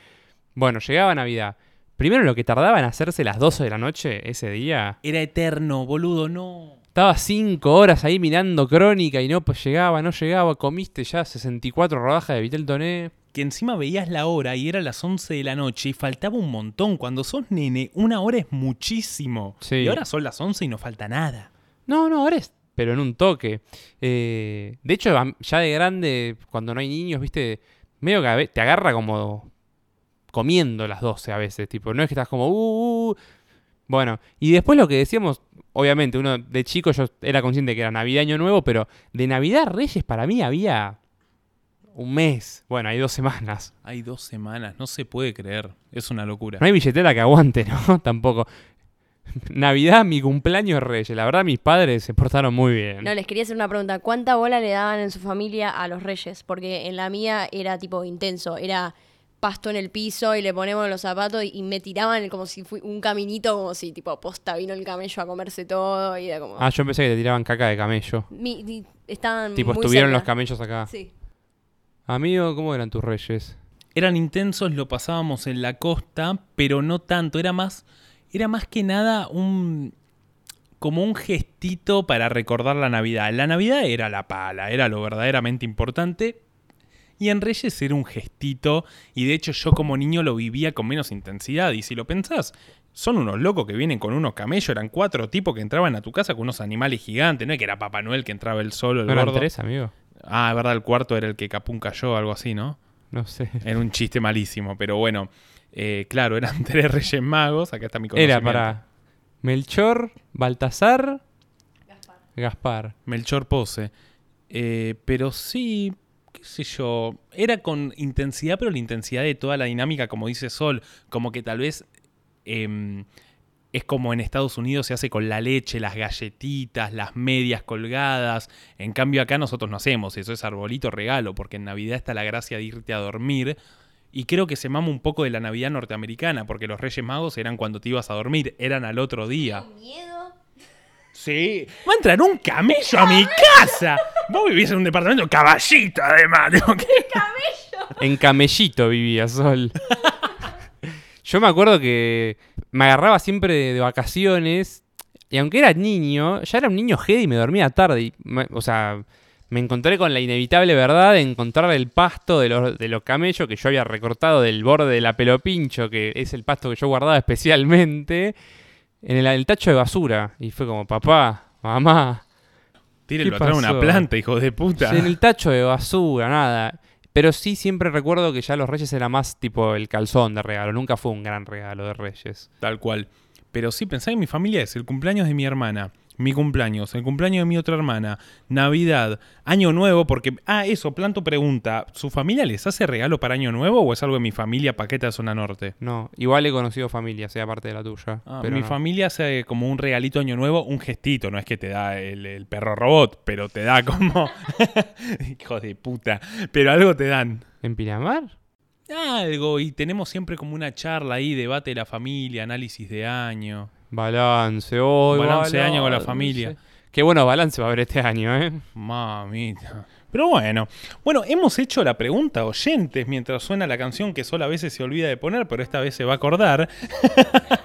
Bueno, llegaba Navidad. Primero lo que tardaba en hacerse las 12 de la noche ese día, Era eterno, boludo, no. estaba cinco horas ahí mirando crónica y no pues llegaba, no llegaba, comiste ya 64 rodajas de Vitel Toné. Que encima veías la hora y era las 11 de la noche y faltaba un montón. Cuando sos nene, una hora es muchísimo. Sí. Y ahora son las 11 y no falta nada. No, no, ahora es, pero en un toque. Eh, de hecho, ya de grande, cuando no hay niños, viste, medio que te agarra como comiendo las 12 a veces, tipo, no es que estás como, uh, uh, Bueno, y después lo que decíamos, obviamente, uno de chico yo era consciente que era Navidad Año Nuevo, pero de Navidad Reyes para mí había un mes. Bueno, hay dos semanas. Hay dos semanas, no se puede creer. Es una locura. No hay billetera que aguante, ¿no? [laughs] Tampoco. Navidad, mi cumpleaños Reyes. La verdad, mis padres se portaron muy bien. No, les quería hacer una pregunta. ¿Cuánta bola le daban en su familia a los reyes? Porque en la mía era tipo intenso. Era pasto en el piso y le ponemos los zapatos y, y me tiraban como si fui un caminito, como si tipo posta vino el camello a comerse todo y era como... Ah, yo pensé que te tiraban caca de camello. Mi- di- estaban Tipo, muy estuvieron los camellos acá. Sí. Amigo, ¿cómo eran tus reyes? Eran intensos, lo pasábamos en la costa, pero no tanto. Era más, era más que nada un como un gestito para recordar la Navidad. La Navidad era la pala, era lo verdaderamente importante. Y en Reyes era un gestito, y de hecho yo como niño lo vivía con menos intensidad. Y si lo pensás, son unos locos que vienen con unos camellos, eran cuatro tipos que entraban a tu casa con unos animales gigantes, no es que era Papá Noel que entraba el solo, el ¿No eran gordo. tres, amigo? Ah, es verdad, el cuarto era el que Capún cayó, algo así, ¿no? No sé. Era un chiste malísimo, pero bueno. eh, claro, eran [laughs] tres reyes magos. Acá está mi Era conocimiento. para Melchor, Baltasar, Gaspar. Melchor Pose. Eh, pero sí, qué sé yo. Era con intensidad, pero la intensidad de toda la dinámica, como dice Sol. Como que tal vez em, es como en Estados Unidos se hace con la leche, las galletitas, las medias colgadas. En cambio acá nosotros no hacemos eso, es arbolito regalo, porque en Navidad está la gracia de irte a dormir. Y creo que se mama un poco de la Navidad norteamericana, porque los Reyes Magos eran cuando te ibas a dormir, eran al otro día. Miedo. Sí, va a entrar un camello a mi casa. Vos vivís en un departamento caballito, además. Digo, ¿qué? En Camellito vivía Sol. [laughs] Yo me acuerdo que me agarraba siempre de, de vacaciones. Y aunque era niño, ya era un niño heavy y me dormía tarde. y me- o sea, me encontré con la inevitable verdad de encontrar el pasto de los, de los camellos que yo había recortado del borde de la pelopincho, que es el pasto que yo guardaba [laughs] especialmente, en el, el tacho de basura. Y fue como, papá, mamá, Tírenlo ¿Qué atrás de una planta, hijo de puta. En el tacho de basura, nada. Pero sí siempre recuerdo que ya los Reyes era más tipo el calzón de regalo. Nunca fue un gran regalo de Reyes. Tal cual. Pero sí, pensá en mi familia es el cumpleaños de mi hermana, mi cumpleaños, el cumpleaños de mi otra hermana, Navidad, Año Nuevo, porque... Ah, eso, Planto pregunta, ¿su familia les hace regalo para Año Nuevo o es algo de mi familia paqueta de zona norte? No, igual he conocido familia, sea parte de la tuya. Ah, pero mi no. familia hace como un regalito Año Nuevo, un gestito, no es que te da el, el perro robot, pero te da como... [laughs] Hijo de puta, pero algo te dan. ¿En Pinamar? Algo, y tenemos siempre como una charla ahí, debate de la familia, análisis de año. Balance, hoy. Balance de año con la familia. Qué bueno balance va a haber este año, ¿eh? Mamita. Pero bueno, bueno, hemos hecho la pregunta oyentes mientras suena la canción que solo a veces se olvida de poner, pero esta vez se va a acordar.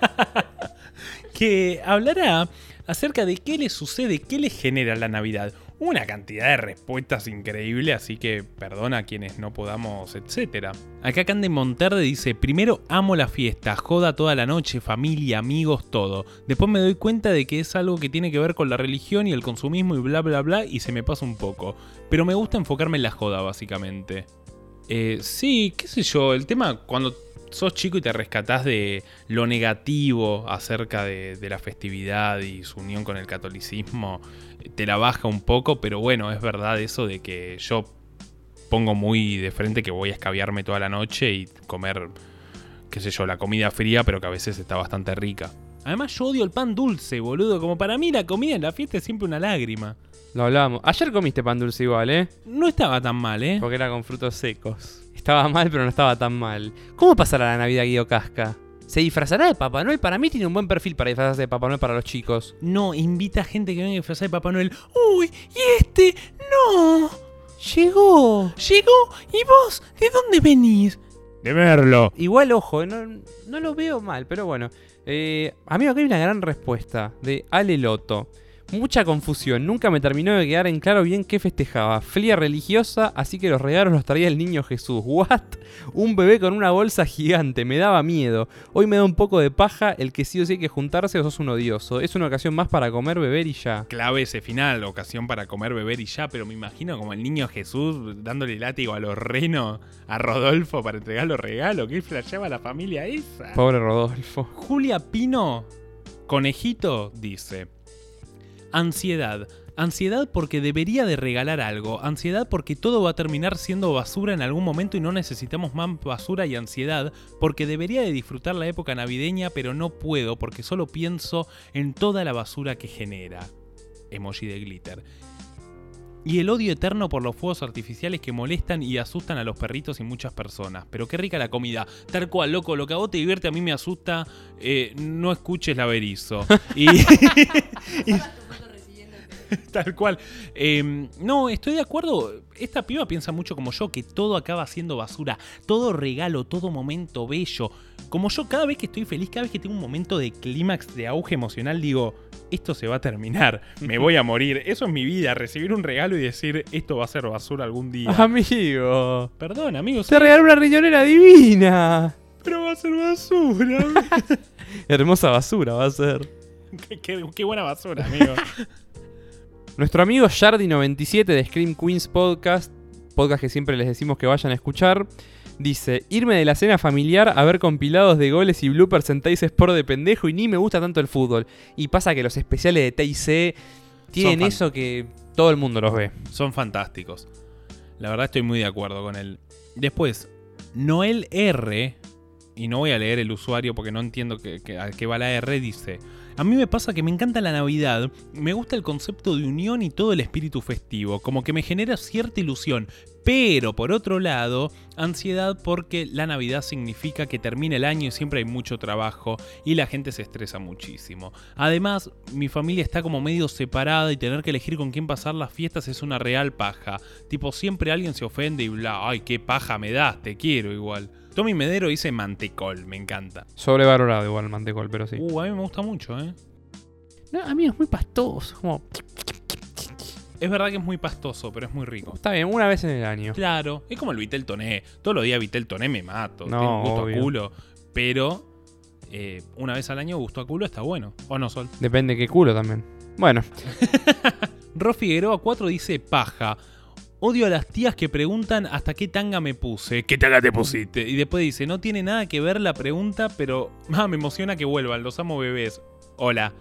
[laughs] que hablará acerca de qué le sucede, qué le genera la Navidad. Una cantidad de respuestas increíble, así que perdona a quienes no podamos, etcétera. Acá Cande Monterde dice, primero amo la fiesta, joda toda la noche, familia, amigos, todo. Después me doy cuenta de que es algo que tiene que ver con la religión y el consumismo y bla bla bla y se me pasa un poco. Pero me gusta enfocarme en la joda, básicamente. Eh, sí, qué sé yo, el tema cuando sos chico y te rescatás de lo negativo acerca de, de la festividad y su unión con el catolicismo, eh, te la baja un poco, pero bueno, es verdad eso de que yo pongo muy de frente que voy a escabiarme toda la noche y comer, qué sé yo, la comida fría, pero que a veces está bastante rica. Además yo odio el pan dulce, boludo, como para mí la comida en la fiesta es siempre una lágrima. Lo hablábamos. Ayer comiste pan dulce igual, ¿eh? No estaba tan mal, ¿eh? Porque era con frutos secos. Estaba mal, pero no estaba tan mal. ¿Cómo pasará la Navidad Guido Casca? ¿Se disfrazará de Papá Noel? Para mí tiene un buen perfil para disfrazarse de Papá Noel para los chicos. No, invita a gente que venga a disfrazar de Papá Noel. ¡Uy! ¿Y este? ¡No! ¡Llegó! Llegó. ¿Y vos? ¿De dónde venís? De verlo. Igual, ojo, no, no lo veo mal, pero bueno. Eh, amigo, acá hay una gran respuesta de Ale Loto. Mucha confusión, nunca me terminó de quedar en claro bien qué festejaba. Flia religiosa, así que los regalos los traía el niño Jesús. [laughs] ¿What? Un bebé con una bolsa gigante, me daba miedo. Hoy me da un poco de paja el que sí o sí hay que juntarse o sos un odioso. Es una ocasión más para comer, beber y ya. Clave ese final, ocasión para comer, beber y ya, pero me imagino como el niño Jesús dándole látigo a los renos a Rodolfo para entregar los regalos. ¿Qué flasheaba la familia esa? Pobre Rodolfo. Julia Pino Conejito dice, ansiedad. Ansiedad porque debería de regalar algo. Ansiedad porque todo va a terminar siendo basura en algún momento y no necesitamos más basura y ansiedad. Porque debería de disfrutar la época navideña pero no puedo porque solo pienso en toda la basura que genera. Emoji de glitter. Y el odio eterno por los fuegos artificiales que molestan y asustan a los perritos y muchas personas. Pero qué rica la comida. Tal cual, loco, lo que a vos te divierte a mí me asusta. eh, no escuches la berizo. y, [laughs] [laughs] Tal cual. Eh, no, estoy de acuerdo. Esta piba piensa mucho como yo, que todo acaba siendo basura. Todo regalo, todo momento bello. Como yo, cada vez que estoy feliz, cada vez que tengo un momento de clímax, de auge emocional, digo, esto se va a terminar. Me voy a morir. Eso es mi vida, recibir un regalo y decir, esto va a ser basura algún día. [laughs] Amigo. Perdón, amigos. Te regaló una riñonera divina. Pero va a ser basura. [laughs] Hermosa basura va a ser. qué, qué- qué buena basura, amigo. Nuestro amigo Shardy97 de Scream Queens Podcast, podcast que siempre les decimos que vayan a escuchar, dice: Irme de la cena familiar a ver compilados de goles y bloopers en Teis Sport de pendejo y ni me gusta tanto el fútbol. Y pasa que los especiales de TIC tienen eso que todo el mundo los ve. Son fantásticos. La verdad estoy muy de acuerdo con él. Después, Noel R, y no voy a leer el usuario porque no entiendo que, que- a qué va la R, dice, a mí me pasa que me encanta la Navidad, me gusta el concepto de unión y todo el espíritu festivo, como que me genera cierta ilusión, pero por otro lado, ansiedad porque la Navidad significa que termina el año y siempre hay mucho trabajo y la gente se estresa muchísimo. Además, mi familia está como medio separada y tener que elegir con quién pasar las fiestas es una real paja. Tipo, siempre alguien se ofende y bla, ay, qué paja me das, te quiero igual. Tommy Medero dice mantecol, me encanta. Sobrevalorado igual el mantecol, pero sí. Uh, a mí me gusta mucho, ¿eh? No, a mí es muy pastoso. Como, Es verdad que es muy pastoso, pero es muy rico. está bien, una vez en el año. Claro, es como el Vitel Toné. Todos los días Vitel Toné me mato. No, un gusto obvio. a culo. Pero eh, una vez al año gusto a culo está bueno. ¿O no, Sol? Depende qué culo también. Bueno, [laughs] Ro Figueroa 4 dice paja. Odio a las tías que preguntan hasta qué tanga me puse. ¿Qué tanga te pusiste? Y después dice, no tiene nada que ver la pregunta, pero [laughs] ah, me emociona que vuelvan. Los amo bebés. Hola.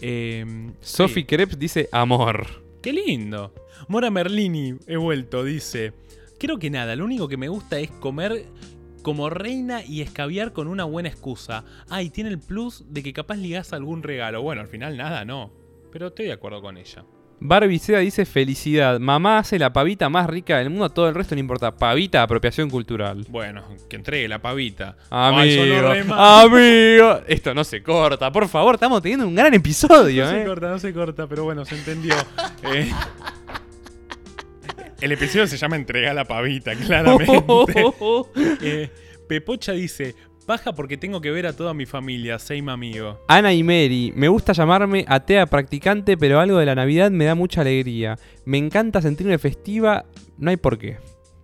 Eh, Sophie sí. Krebs dice amor. Qué lindo. Mora Merlini, he vuelto, dice. Creo que nada, lo único que me gusta es comer como reina y escabiar con una buena excusa. Ah, y tiene el plus de que capaz ligas algún regalo. Bueno, al final nada, no. Pero estoy de acuerdo con ella. Barbie Seda dice felicidad. Mamá hace la pavita más rica del mundo, todo el resto no importa. Pavita, apropiación cultural. Bueno, que entregue la pavita. Amigo, Ay, amigo. Esto no se corta, por favor, estamos teniendo un gran episodio, No se ¿eh? corta, no se corta, pero bueno, se entendió. [laughs] Eh, el episodio se llama Entrega la pavita, claramente. [laughs] Eh, Pepocha dice, baja porque tengo que ver a toda mi familia, Seima amigo. Ana y Mary, me gusta llamarme atea practicante, pero algo de la Navidad me da mucha alegría. Me encanta sentirme festiva, no hay por qué.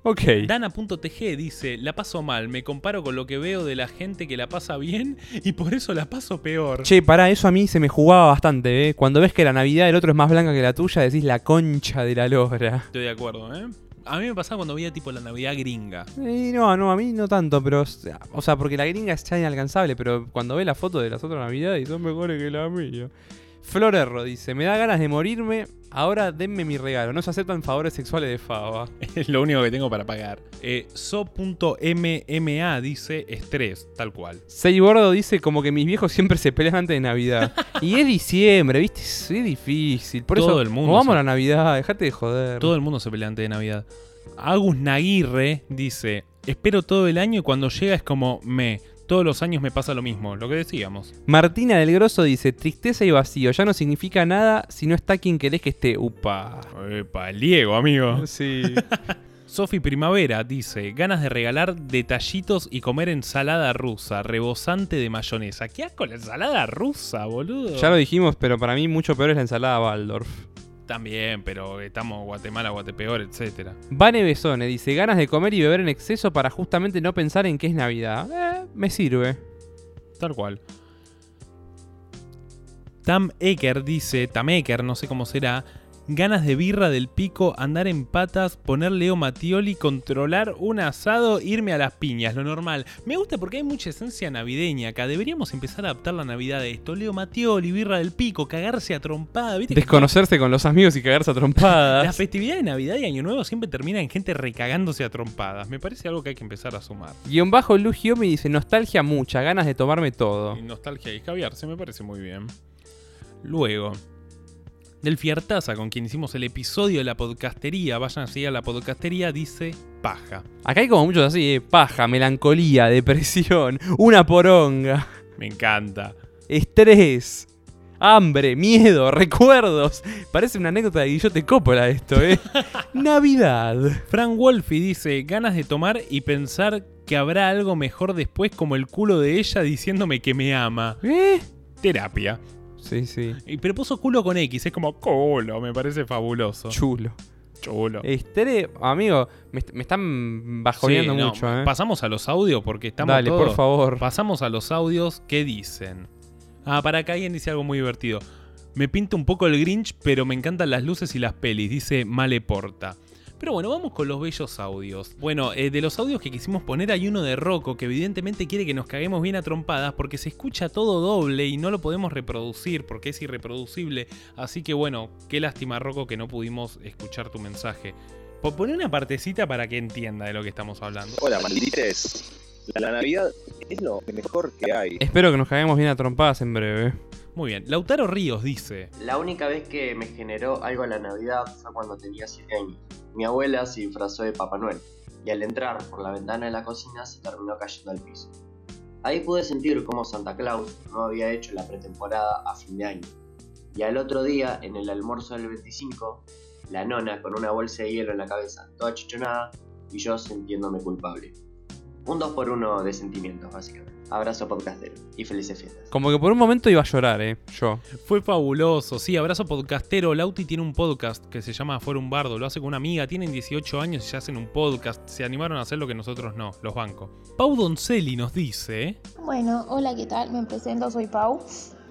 Ok. Dana.tg dice, la paso mal, me comparo con lo que veo de la gente que la pasa bien y por eso la paso peor. Che, pará, eso a mí se me jugaba bastante, ¿eh? Cuando ves que la Navidad del otro es más blanca que la tuya, decís la concha de la lora. Estoy de acuerdo, ¿eh? A mí me pasaba cuando veía tipo la Navidad gringa. Y no, no, a mí no tanto, pero. O sea, porque la gringa es ya inalcanzable, pero cuando ve la foto de las otras navidades son mejores que la mía. Florerro dice: Me da ganas de morirme, ahora denme mi regalo. No se aceptan favores sexuales de Fava. [laughs] Es lo único que tengo para pagar. Eh, So.mma dice estrés, tal cual. Sei Gordo dice: Como que mis viejos siempre se pelean antes de Navidad. y es diciembre, ¿viste? Es difícil. Por Todo eso, el mundo vamos se- a la Navidad, dejate de joder. Todo el mundo se pelea antes de Navidad. Agus Naguirre dice, espero todo el año y cuando llega es como me. Todos los años me pasa lo mismo, lo que decíamos. Martina del Grosso dice: Tristeza y vacío. Ya no significa nada si no está quien querés que esté. Upa. Epa, el Diego, amigo. [laughs] Sí. [laughs] Sofi Primavera dice, ganas de regalar detallitos y comer ensalada rusa, rebosante de mayonesa. ¿Qué asco la ensalada rusa, boludo? Ya lo dijimos, pero para mí mucho peor es la ensalada Waldorf. También, pero estamos Guatemala, Guatepeor, etc. Vane Besone dice, ganas de comer y beber en exceso para justamente no pensar en que es Navidad. Eh, me sirve. Tal cual. Tam Eker dice, Tam Eker, no sé cómo será, ganas de birra del pico, andar en patas, poner Leo Matioli, controlar un asado, irme a las piñas, lo normal. Me gusta porque hay mucha esencia navideña acá. Deberíamos empezar a adaptar la Navidad a esto. Leo Matioli, birra del pico, cagarse a trompada. ¿viste que Desconocerse con los amigos y cagarse a la trompadas. festividad de Navidad y Año Nuevo siempre termina en gente recagándose a trompadas. Me parece algo que hay que empezar a sumar. Guión bajo Lu me dice, nostalgia mucha, ganas de tomarme todo. Y nostalgia y escabiarse me parece muy bien. Luego, del Fiertaza, con quien hicimos el episodio de la podcastería, vayan a seguir a la podcastería, dice paja. Acá hay como muchos así, eh, paja, melancolía, [laughs] depresión, una poronga, Me encanta. estrés, hambre, miedo, recuerdos. Parece una anécdota de Guillote Coppola esto, ¿eh? [laughs] Navidad. Frank Wolfi dice, ganas de tomar y pensar que habrá algo mejor después como el culo de ella diciéndome que me ama. ¿Eh? Terapia. Sí, sí. Y- Pero puso culo con X, es como culo, me parece fabuloso. Chulo. Chulo. Estrés, amigo, me, est- me están bajoneando Sí, no, mucho, ¿eh? Pasamos a los audios porque estamos Dale, todos- por favor. Pasamos a los audios que dicen. Ah, para acá alguien dice algo muy divertido. Me pinta un poco el Grinch, pero me encantan las luces y las pelis, dice Male Porta. Pero bueno, vamos con los bellos audios. Bueno, eh, de los audios que quisimos poner hay uno de Rocco que evidentemente quiere que nos caguemos bien a trompadas porque se escucha todo doble y no lo podemos reproducir porque es irreproducible. Así que bueno, qué lástima Rocco que no pudimos escuchar tu mensaje. Po- Poné una partecita para que entienda de lo que estamos hablando. Hola, maldites. La Navidad es lo mejor que hay. Espero que nos caguemos bien a trompadas en breve. Muy bien, Lautaro Ríos dice, La única vez que me generó algo a la Navidad fue cuando tenía 7 años. Mi abuela se disfrazó de Papá Noel y al entrar por la ventana de la cocina se terminó cayendo al piso. Ahí pude sentir cómo Santa Claus no había hecho la pretemporada a fin de año. Y al otro día, en el almuerzo del 25, la nona con una bolsa de hielo en la cabeza, toda chichonada, y yo sintiéndome culpable. Un 2 por 1 de sentimientos, básicamente. Abrazo podcastero y felices fiestas. Como que por un momento iba a llorar, ¿eh? Yo. Fue fabuloso, sí, abrazo podcastero. Lauti tiene un podcast que se llama Forum Bardo, lo hace con una amiga, tienen 18 años y ya hacen un podcast. Se animaron a hacer lo que nosotros no, los bancos. Pau Doncelli nos dice, Bueno, hola, ¿qué tal? Me presento, soy Pau.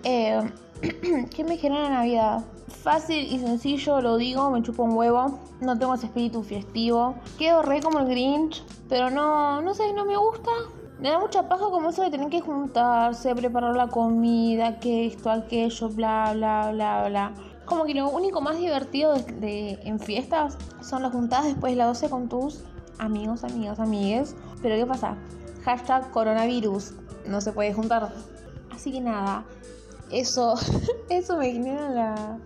Eh, [clears throat] ¿Qué me genera Navidad? Fácil y sencillo, lo digo, me chupo un huevo. No tengo ese espíritu festivo. Quedo re como el Grinch, pero no, no sé, no me gusta. Me da mucha paja como eso de tener que juntarse, preparar la comida, que esto, aquello, bla, bla, bla, bla. Como que lo único más divertido de, en fiestas son las juntadas después de las 12 con tus amigos, amigas, amigues. Pero ¿qué pasa? Hashtag coronavirus. No se puede juntar. Así que nada, eso, [laughs] eso me genera la,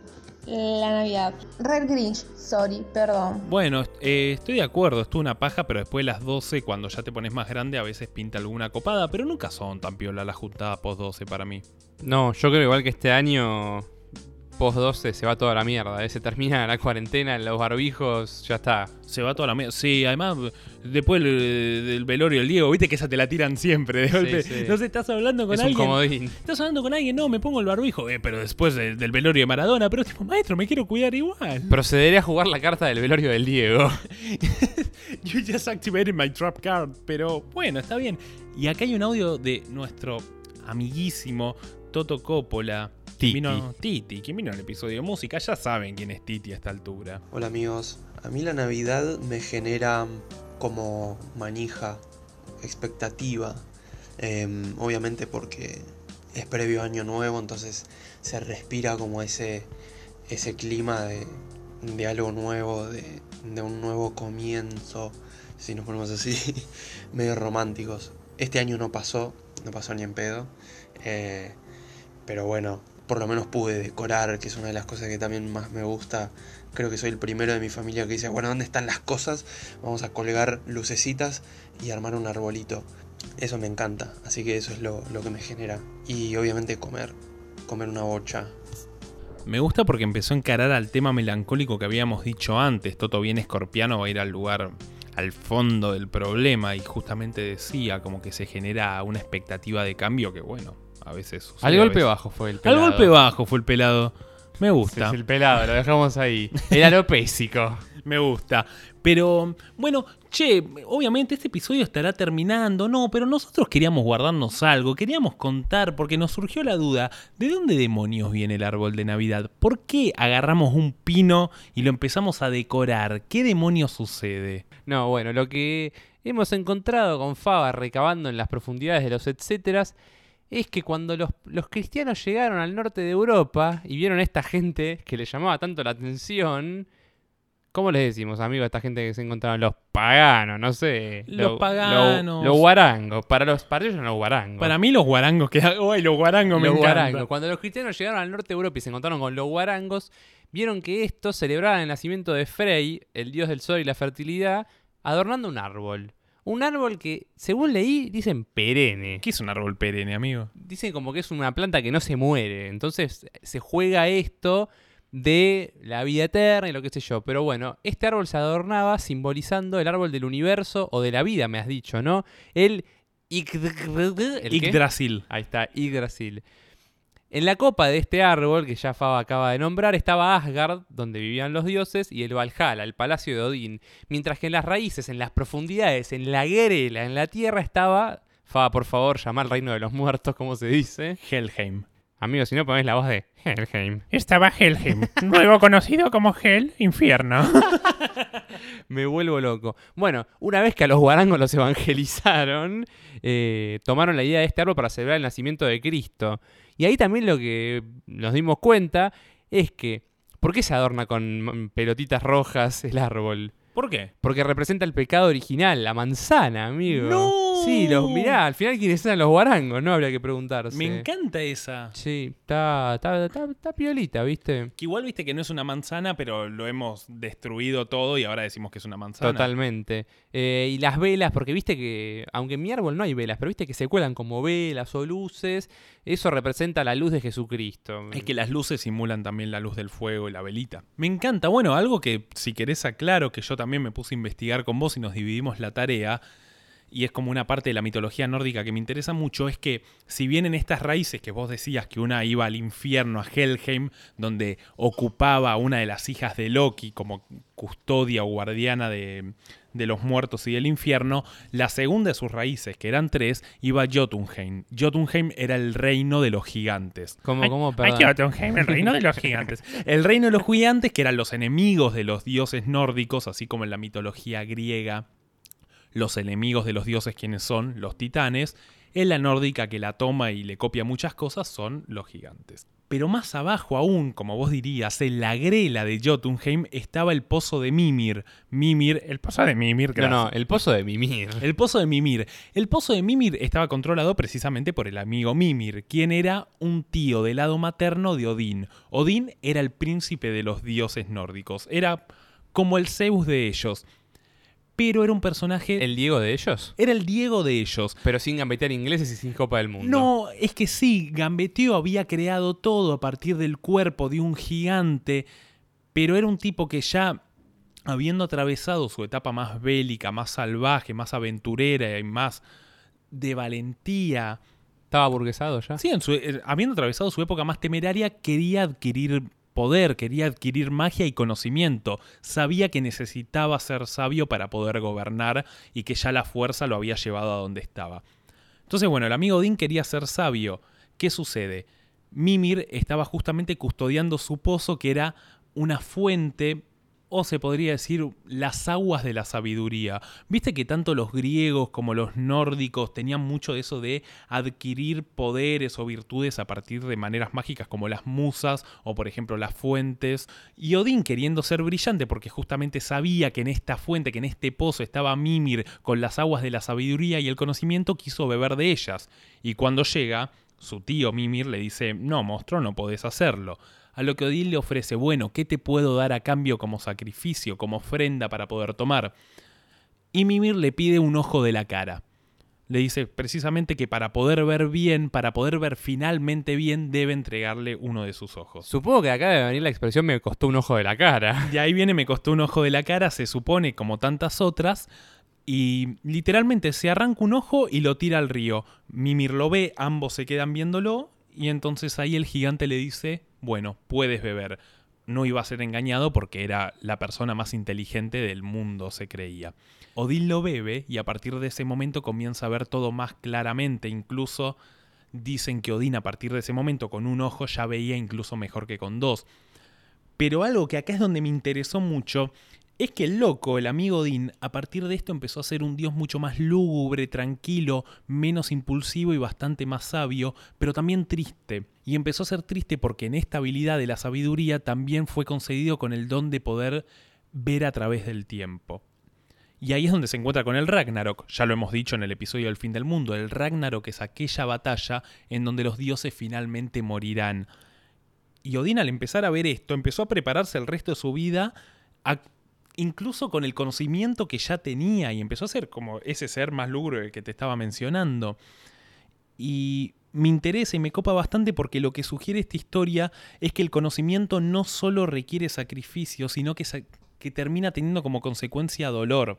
la Navidad. Red Grinch, sorry, perdón. bueno, eh, estoy de acuerdo, estuvo una paja, pero después de las 12, cuando ya te pones más grande, a veces pinta alguna copada, pero nunca son tan piola las juntadas post 12 para mí. No, yo creo igual que este año, post 12, se va toda la mierda. ¿eh? Se termina la cuarentena, los barbijos, ya está. Se va toda la mierda. Sí, además, después del, del velorio del Diego, viste que esa te la tiran siempre de golpe. sí. No sé, estás hablando con es un alguien. comodín. Estás hablando con alguien, no, me pongo el barbijo, eh, pero después de- del velorio de Maradona, pero tipo, maestro, me quiero cuidar igual. Procederé a jugar la carta del velorio del Diego. [laughs] You just activated my trap card, pero bueno, está bien. Y acá hay un audio de nuestro amiguísimo Toto Coppola. Titi. Vino, Titi, quien vino al episodio de música, ya saben quién es Titi a esta altura. Hola amigos, a mí la Navidad me genera como manija, expectativa, Em, obviamente porque es previo Año Nuevo, entonces se respira como ese, ese clima de, de algo nuevo, de, de un nuevo comienzo, si nos ponemos así, [laughs] medio románticos. Este año no pasó, no pasó ni en pedo, eh, pero bueno, por lo menos pude decorar, que es una de las cosas que también más me gusta creo que soy el primero de mi familia que dice, bueno, ¿dónde están las cosas? Vamos a colgar lucecitas y armar un arbolito. Eso me encanta, así que eso es lo, lo que me genera. Y obviamente comer, comer una bocha. Me gusta porque empezó a encarar al tema melancólico que habíamos dicho antes. Toto bien escorpiano va a ir al lugar, al fondo del problema y justamente decía como que se genera una expectativa de cambio que bueno, a veces... sucede, Al golpe veces- bajo fue el Al pelado. golpe bajo fue el pelado. Me gusta. es el pelado, lo dejamos ahí. [laughs] El alopésico. Me gusta. Pero, bueno, che, obviamente este episodio estará terminando, no, pero nosotros queríamos guardarnos algo, queríamos contar, porque nos surgió la duda, ¿de dónde demonios viene el árbol de Navidad? ¿Por qué agarramos un pino y lo empezamos a decorar? ¿Qué demonios sucede? No, bueno, lo que hemos encontrado con Fava recabando en las profundidades de los etcéteras es que cuando los, los cristianos llegaron al norte de Europa y vieron a esta gente que les llamaba tanto la atención, ¿cómo les decimos, amigo, a esta gente que se encontraron? Los paganos, no sé. Los lo- paganos. lo- Los guarangos. Para, los, para ellos los guarangos. Para mí los guarangos que... [laughs] ¡Ay, los guarangos me los guarangos. Cuando los cristianos llegaron al norte de Europa y se encontraron con los guarangos, vieron que estos celebraban el nacimiento de Frey, el dios del sol y la fertilidad, adornando un árbol. Un árbol que, según leí, dicen perenne. ¿Qué es un árbol perenne, amigo? Dicen como que es una planta que no se muere. Entonces se juega esto de la vida eterna y lo que sé yo. Pero bueno, este árbol se adornaba simbolizando el árbol del universo o de la vida, me has dicho, ¿no? El... Yggdrasil. Ahí está, Yggdrasil. En la copa de este árbol, que ya Faba acaba de nombrar, estaba Asgard, donde vivían los dioses, y el Valhalla, el palacio de Odín. Mientras que en las raíces, en las profundidades, en la grela, en la tierra, estaba. Faba, por favor, llama al reino de los muertos, como se dice. Helheim. Amigo, si no ponés la voz de Helheim. Estaba Helheim, [laughs] nuevo conocido como Hel, infierno. [laughs] Me vuelvo loco. Bueno, una vez que a los guarangos los evangelizaron, eh, tomaron la idea de este árbol para celebrar el nacimiento de Cristo. Y ahí también lo que nos dimos cuenta es que, ¿por qué se adorna con pelotitas rojas el árbol? ¿Por qué? Porque representa el pecado original, la manzana, amigo. ¡No! Sí, los, mirá, al final quiénes eran los guarangos, ¿no? Habría que preguntarse. Me encanta esa. Sí, está, está, está, está piolita, ¿viste? Que igual viste que no es una manzana, pero lo hemos destruido todo y ahora decimos que es una manzana. Totalmente. Eh, y las velas, porque viste que, aunque en mi árbol no hay velas, pero viste que se cuelan como velas o luces, eso representa la luz de Jesucristo. Es que las luces simulan también la luz del fuego y la velita. Me encanta. Bueno, algo que si querés aclaro, que yo también me puse a investigar con vos y nos dividimos la tarea, y es como una parte de la mitología nórdica que me interesa mucho, es que si bien en estas raíces que vos decías que una iba al infierno, a Helheim, donde ocupaba a una de las hijas de Loki como custodia o guardiana de, de los muertos y del infierno, la segunda de sus raíces, que eran tres, iba a Jotunheim. Jotunheim era el reino de los gigantes. ¿Cómo, Ay, cómo, ay? Jotunheim, el reino de los [laughs] gigantes. El reino de los gigantes, que eran los enemigos de los dioses nórdicos, así como en la mitología griega, los enemigos de los dioses quienes son los titanes, en la nórdica que la toma y le copia muchas cosas son los gigantes. Pero más abajo aún, como vos dirías, en la grela de Jotunheim estaba el pozo de Mimir. Mimir, el pozo de Mimir, No, no, el pozo de Mimir. El pozo de Mimir. El pozo de Mimir estaba controlado precisamente por el amigo Mimir, quien era un tío del lado materno de Odín. Odín era el príncipe de los dioses nórdicos. Era como el Zeus de ellos. Pero era un personaje... ¿El Diego de ellos? Era el Diego de ellos. Pero sin gambetear ingleses y sin Copa del Mundo. No, es que sí, Gambeteo había creado todo a partir del cuerpo de un gigante, pero era un tipo que ya, habiendo atravesado su etapa más bélica, más salvaje, más aventurera y más de valentía, ¿Estaba burguesado ya? sí, en su- eh, habiendo atravesado su época más temeraria, quería adquirir poder, quería adquirir magia y conocimiento. Sabía que necesitaba ser sabio para poder gobernar y que ya la fuerza lo había llevado a donde estaba. Entonces, bueno, el amigo Odín quería ser sabio. ¿Qué sucede? Mimir estaba justamente custodiando su pozo, que era una fuente, o se podría decir, las aguas de la sabiduría. Viste que tanto los griegos como los nórdicos tenían mucho de eso de adquirir poderes o virtudes a partir de maneras mágicas como las musas o por ejemplo las fuentes. Y Odín queriendo ser brillante porque justamente sabía que en esta fuente, que en este pozo estaba Mimir con las aguas de la sabiduría y el conocimiento, quiso beber de ellas. Y cuando llega, su tío Mimir le dice, no, monstruo, no podés hacerlo. A lo que Odín le ofrece, bueno, ¿qué te puedo dar a cambio como sacrificio, como ofrenda para poder tomar? Y Mimir le pide un ojo de la cara. Le dice precisamente que para poder ver bien, para poder ver finalmente bien, debe entregarle uno de sus ojos. Supongo que acá debe venir la expresión me costó un ojo de la cara. [laughs] De ahí viene, me costó un ojo de la cara, se supone, como tantas otras. Y literalmente se arranca un ojo y lo tira al río. Mimir lo ve, ambos se quedan viéndolo. Y entonces ahí el gigante le dice, bueno, puedes beber. no iba a ser engañado porque era la persona más inteligente del mundo, se creía. Odín lo bebe y a partir de ese momento comienza a ver todo más claramente, incluso dicen que Odín a partir de ese momento con un ojo ya veía incluso mejor que con dos. Pero algo que acá es donde me interesó mucho es que el loco, el amigo Odín, a partir de esto empezó a ser un dios mucho más lúgubre, tranquilo, menos impulsivo y bastante más sabio, pero también triste. Y empezó a ser triste porque en esta habilidad de la sabiduría también fue concedido con el don de poder ver a través del tiempo. Y ahí es donde se encuentra con el Ragnarok, ya lo hemos dicho en el episodio del fin del mundo, el Ragnarok es aquella batalla en donde los dioses finalmente morirán. Y Odín al empezar a ver esto, empezó a prepararse el resto de su vida, a- incluso con el conocimiento que ya tenía, y empezó a ser como ese ser más lúgubre que te estaba mencionando. Y me interesa y me copa bastante porque lo que sugiere esta historia es que el conocimiento no solo requiere sacrificio, sino que, sa- que termina teniendo como consecuencia dolor.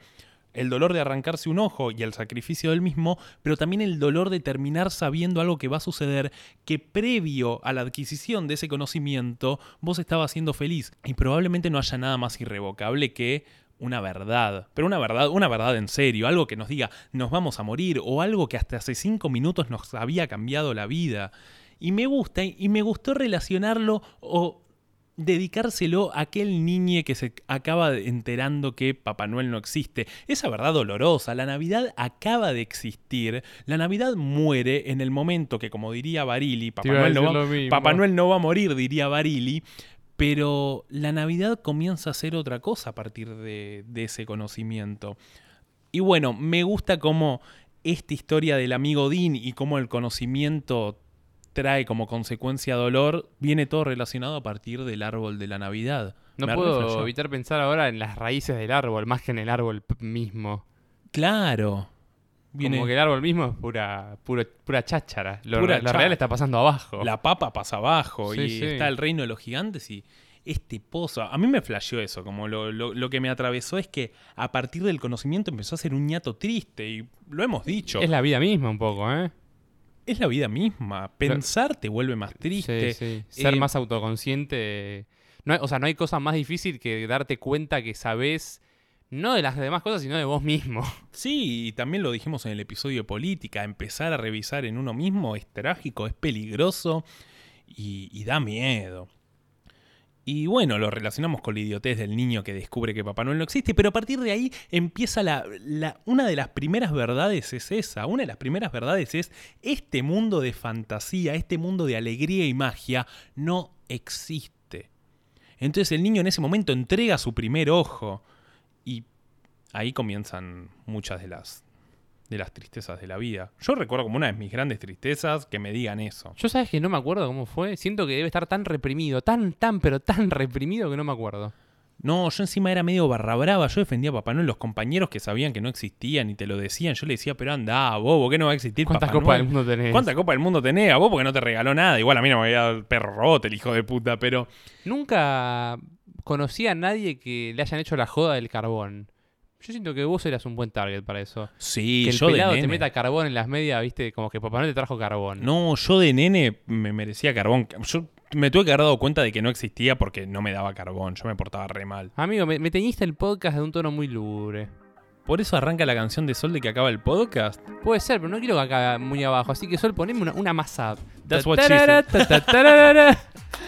El dolor de arrancarse un ojo y el sacrificio del mismo, pero también el dolor de terminar sabiendo algo que va a suceder que previo a la adquisición de ese conocimiento vos estabas siendo feliz. Y probablemente no haya nada más irrevocable que una verdad, pero una verdad, una verdad en serio, algo que nos diga nos vamos a morir o algo que hasta hace cinco minutos nos había cambiado la vida. Y me gusta, y me gustó relacionarlo o dedicárselo a aquel niño que se acaba enterando que Papá Noel no existe. Esa verdad dolorosa, la Navidad acaba de existir, la Navidad muere en el momento que, como diría Barili, Papá, Noel no, va. Papá Noel no va a morir, diría Barili, pero la Navidad comienza a ser otra cosa a partir de, de ese conocimiento. Y bueno, me gusta cómo esta historia del amigo Dean y cómo el conocimiento trae como consecuencia dolor, viene todo relacionado a partir del árbol de la Navidad. No Me puedo evitar pensar ahora en las raíces del árbol, más que en el árbol mismo. Claro. Viene Como que el árbol mismo es pura, pura, pura cháchara. Lo, Pura lo cháchara. real está pasando abajo. la papa pasa abajo Sí, y sí. está el reino de los gigantes y este pozo. A mí me flasheó eso, como lo, lo- lo que me atravesó es que a partir del conocimiento empezó a ser un ñato triste y lo hemos dicho. Es la vida misma un poco, ¿eh? Es la vida misma. Pensar te vuelve más triste. Sí, sí. Ser Eh, más autoconsciente. No hay- o sea, no hay cosa más difícil que darte cuenta que sabes no de las demás cosas, sino de vos mismo. [laughs] Sí, y también lo dijimos en el episodio de política, empezar a revisar en uno mismo es trágico, es peligroso y, y da miedo. Y bueno, lo relacionamos con la idiotez del niño que descubre que Papá Noel no existe, pero a partir de ahí empieza la, la- una de las primeras verdades es esa, una de las primeras verdades es este mundo de fantasía, este mundo de alegría y magia no existe. Entonces el niño en ese momento entrega su primer ojo y ahí comienzan muchas de las de las tristezas de la vida. Yo recuerdo como una de mis grandes tristezas que me digan eso. Yo sabes que no me acuerdo cómo fue. Siento que debe estar tan reprimido, tan, tan, pero tan reprimido que no me acuerdo. No, yo encima era medio barra brava, yo defendía a Papá Noel, los compañeros que sabían que no existían y te lo decían, yo le decía, pero anda, bobo, que no va a existir ¿Cuántas Papá copas Noel? del mundo tenés? ¿Cuánta copa del mundo tenés? A vos porque no te regaló nada. Igual a mí no me había dado el perro robot, el hijo de puta, pero... Nunca conocí a nadie que le hayan hecho la joda del carbón. Yo siento que vos eras un buen target para eso. Sí, que el yo de pelado te nene. meta carbón en las medias, viste, como que Papá Noel te trajo carbón. No, yo de nene me merecía carbón. Yo me tuve que haber dado cuenta de que no existía porque no me daba carbón. Yo me portaba re mal. Amigo, me, me teñiste el podcast de un tono muy lúgubre. Por eso arranca la canción de Sol de que acaba el podcast. Puede ser, pero no quiero que acabe muy abajo. Así que Sol, poneme una, una más up. That's what she.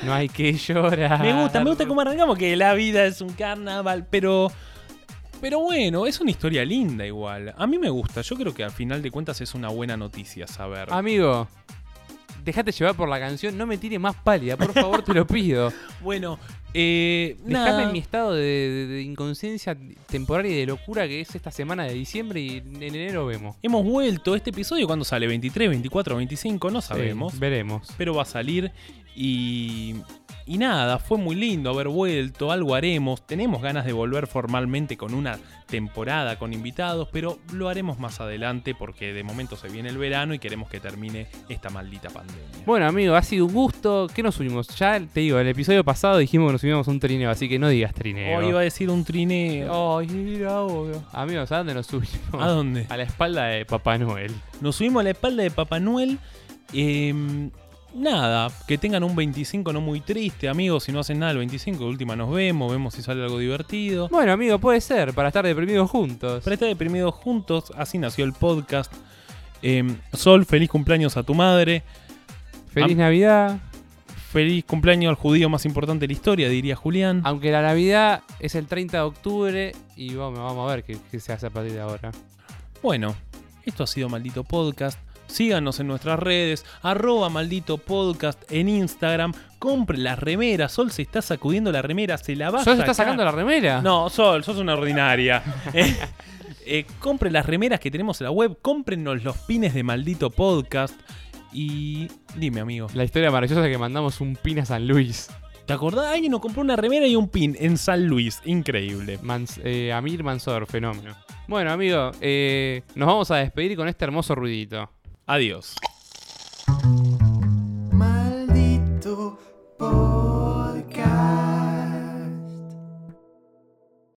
No hay que [laughs] llorar. Me gusta, me gusta cómo arrancamos, que la vida es un carnaval, pero. Pero bueno, es una historia linda igual. A mí me gusta, yo creo que al final de cuentas es una buena noticia saber. Amigo, dejate llevar por la canción. No me tire más pálida, por favor, te lo pido. [laughs] Bueno, eh. Dejame nada. en mi estado de, de- de inconsciencia temporaria y de locura que es esta semana de diciembre y en enero vemos. Hemos vuelto. Este episodio, cuando sale? ¿23, 24, 25? No sabemos. Sí, veremos. pero va a salir y, y nada, fue muy lindo haber vuelto, algo haremos, tenemos ganas de volver formalmente con una temporada con invitados, pero lo haremos más adelante porque de momento se viene el verano y queremos que termine esta maldita pandemia. Bueno, amigo, ha sido un gusto. ¿Qué nos subimos? Ya te digo, el episodio pasado dijimos que nos subíamos a un trineo, así que no digas trineo. Hoy iba a decir un trineo. Ay, mira, obvio. Amigos, ¿a dónde nos subimos? ¿A dónde? A la espalda de Papá Noel. Nos subimos a la espalda de Papá Noel. eh, nada, que tengan un 25 no muy triste, amigos. Si no hacen nada el 25, de última nos vemos, vemos si sale algo divertido. Bueno, amigo, puede ser, para estar deprimidos juntos. Para estar deprimidos juntos, así nació el podcast. Em, Sol, feliz cumpleaños a tu madre. Feliz Am- Navidad. Feliz cumpleaños al judío más importante de la historia, diría Julián. Aunque la Navidad es el 30 de octubre y vamos, vamos a ver qué, qué se hace a partir de ahora. Bueno, esto ha sido Maldito Podcast. Síganos en nuestras redes, arroba maldito podcast en Instagram. Compre las remeras. Sol se está sacudiendo la remera, se la va a ¿Sos está sacar. sacando la remera? No, Sol, sos una ordinaria. [laughs] Eh, eh, compre las remeras que tenemos en la web, cómprenos los pines de Maldito Podcast. Y dime, amigo. La historia maravillosa que mandamos un pin a San Luis. ¿Te acordás? Alguien nos compró una remera y un pin en San Luis. Increíble. Eh, Amir Mansor, fenómeno. Bueno, amigo, eh, nos vamos a despedir con este hermoso ruidito. Adiós. Maldito por...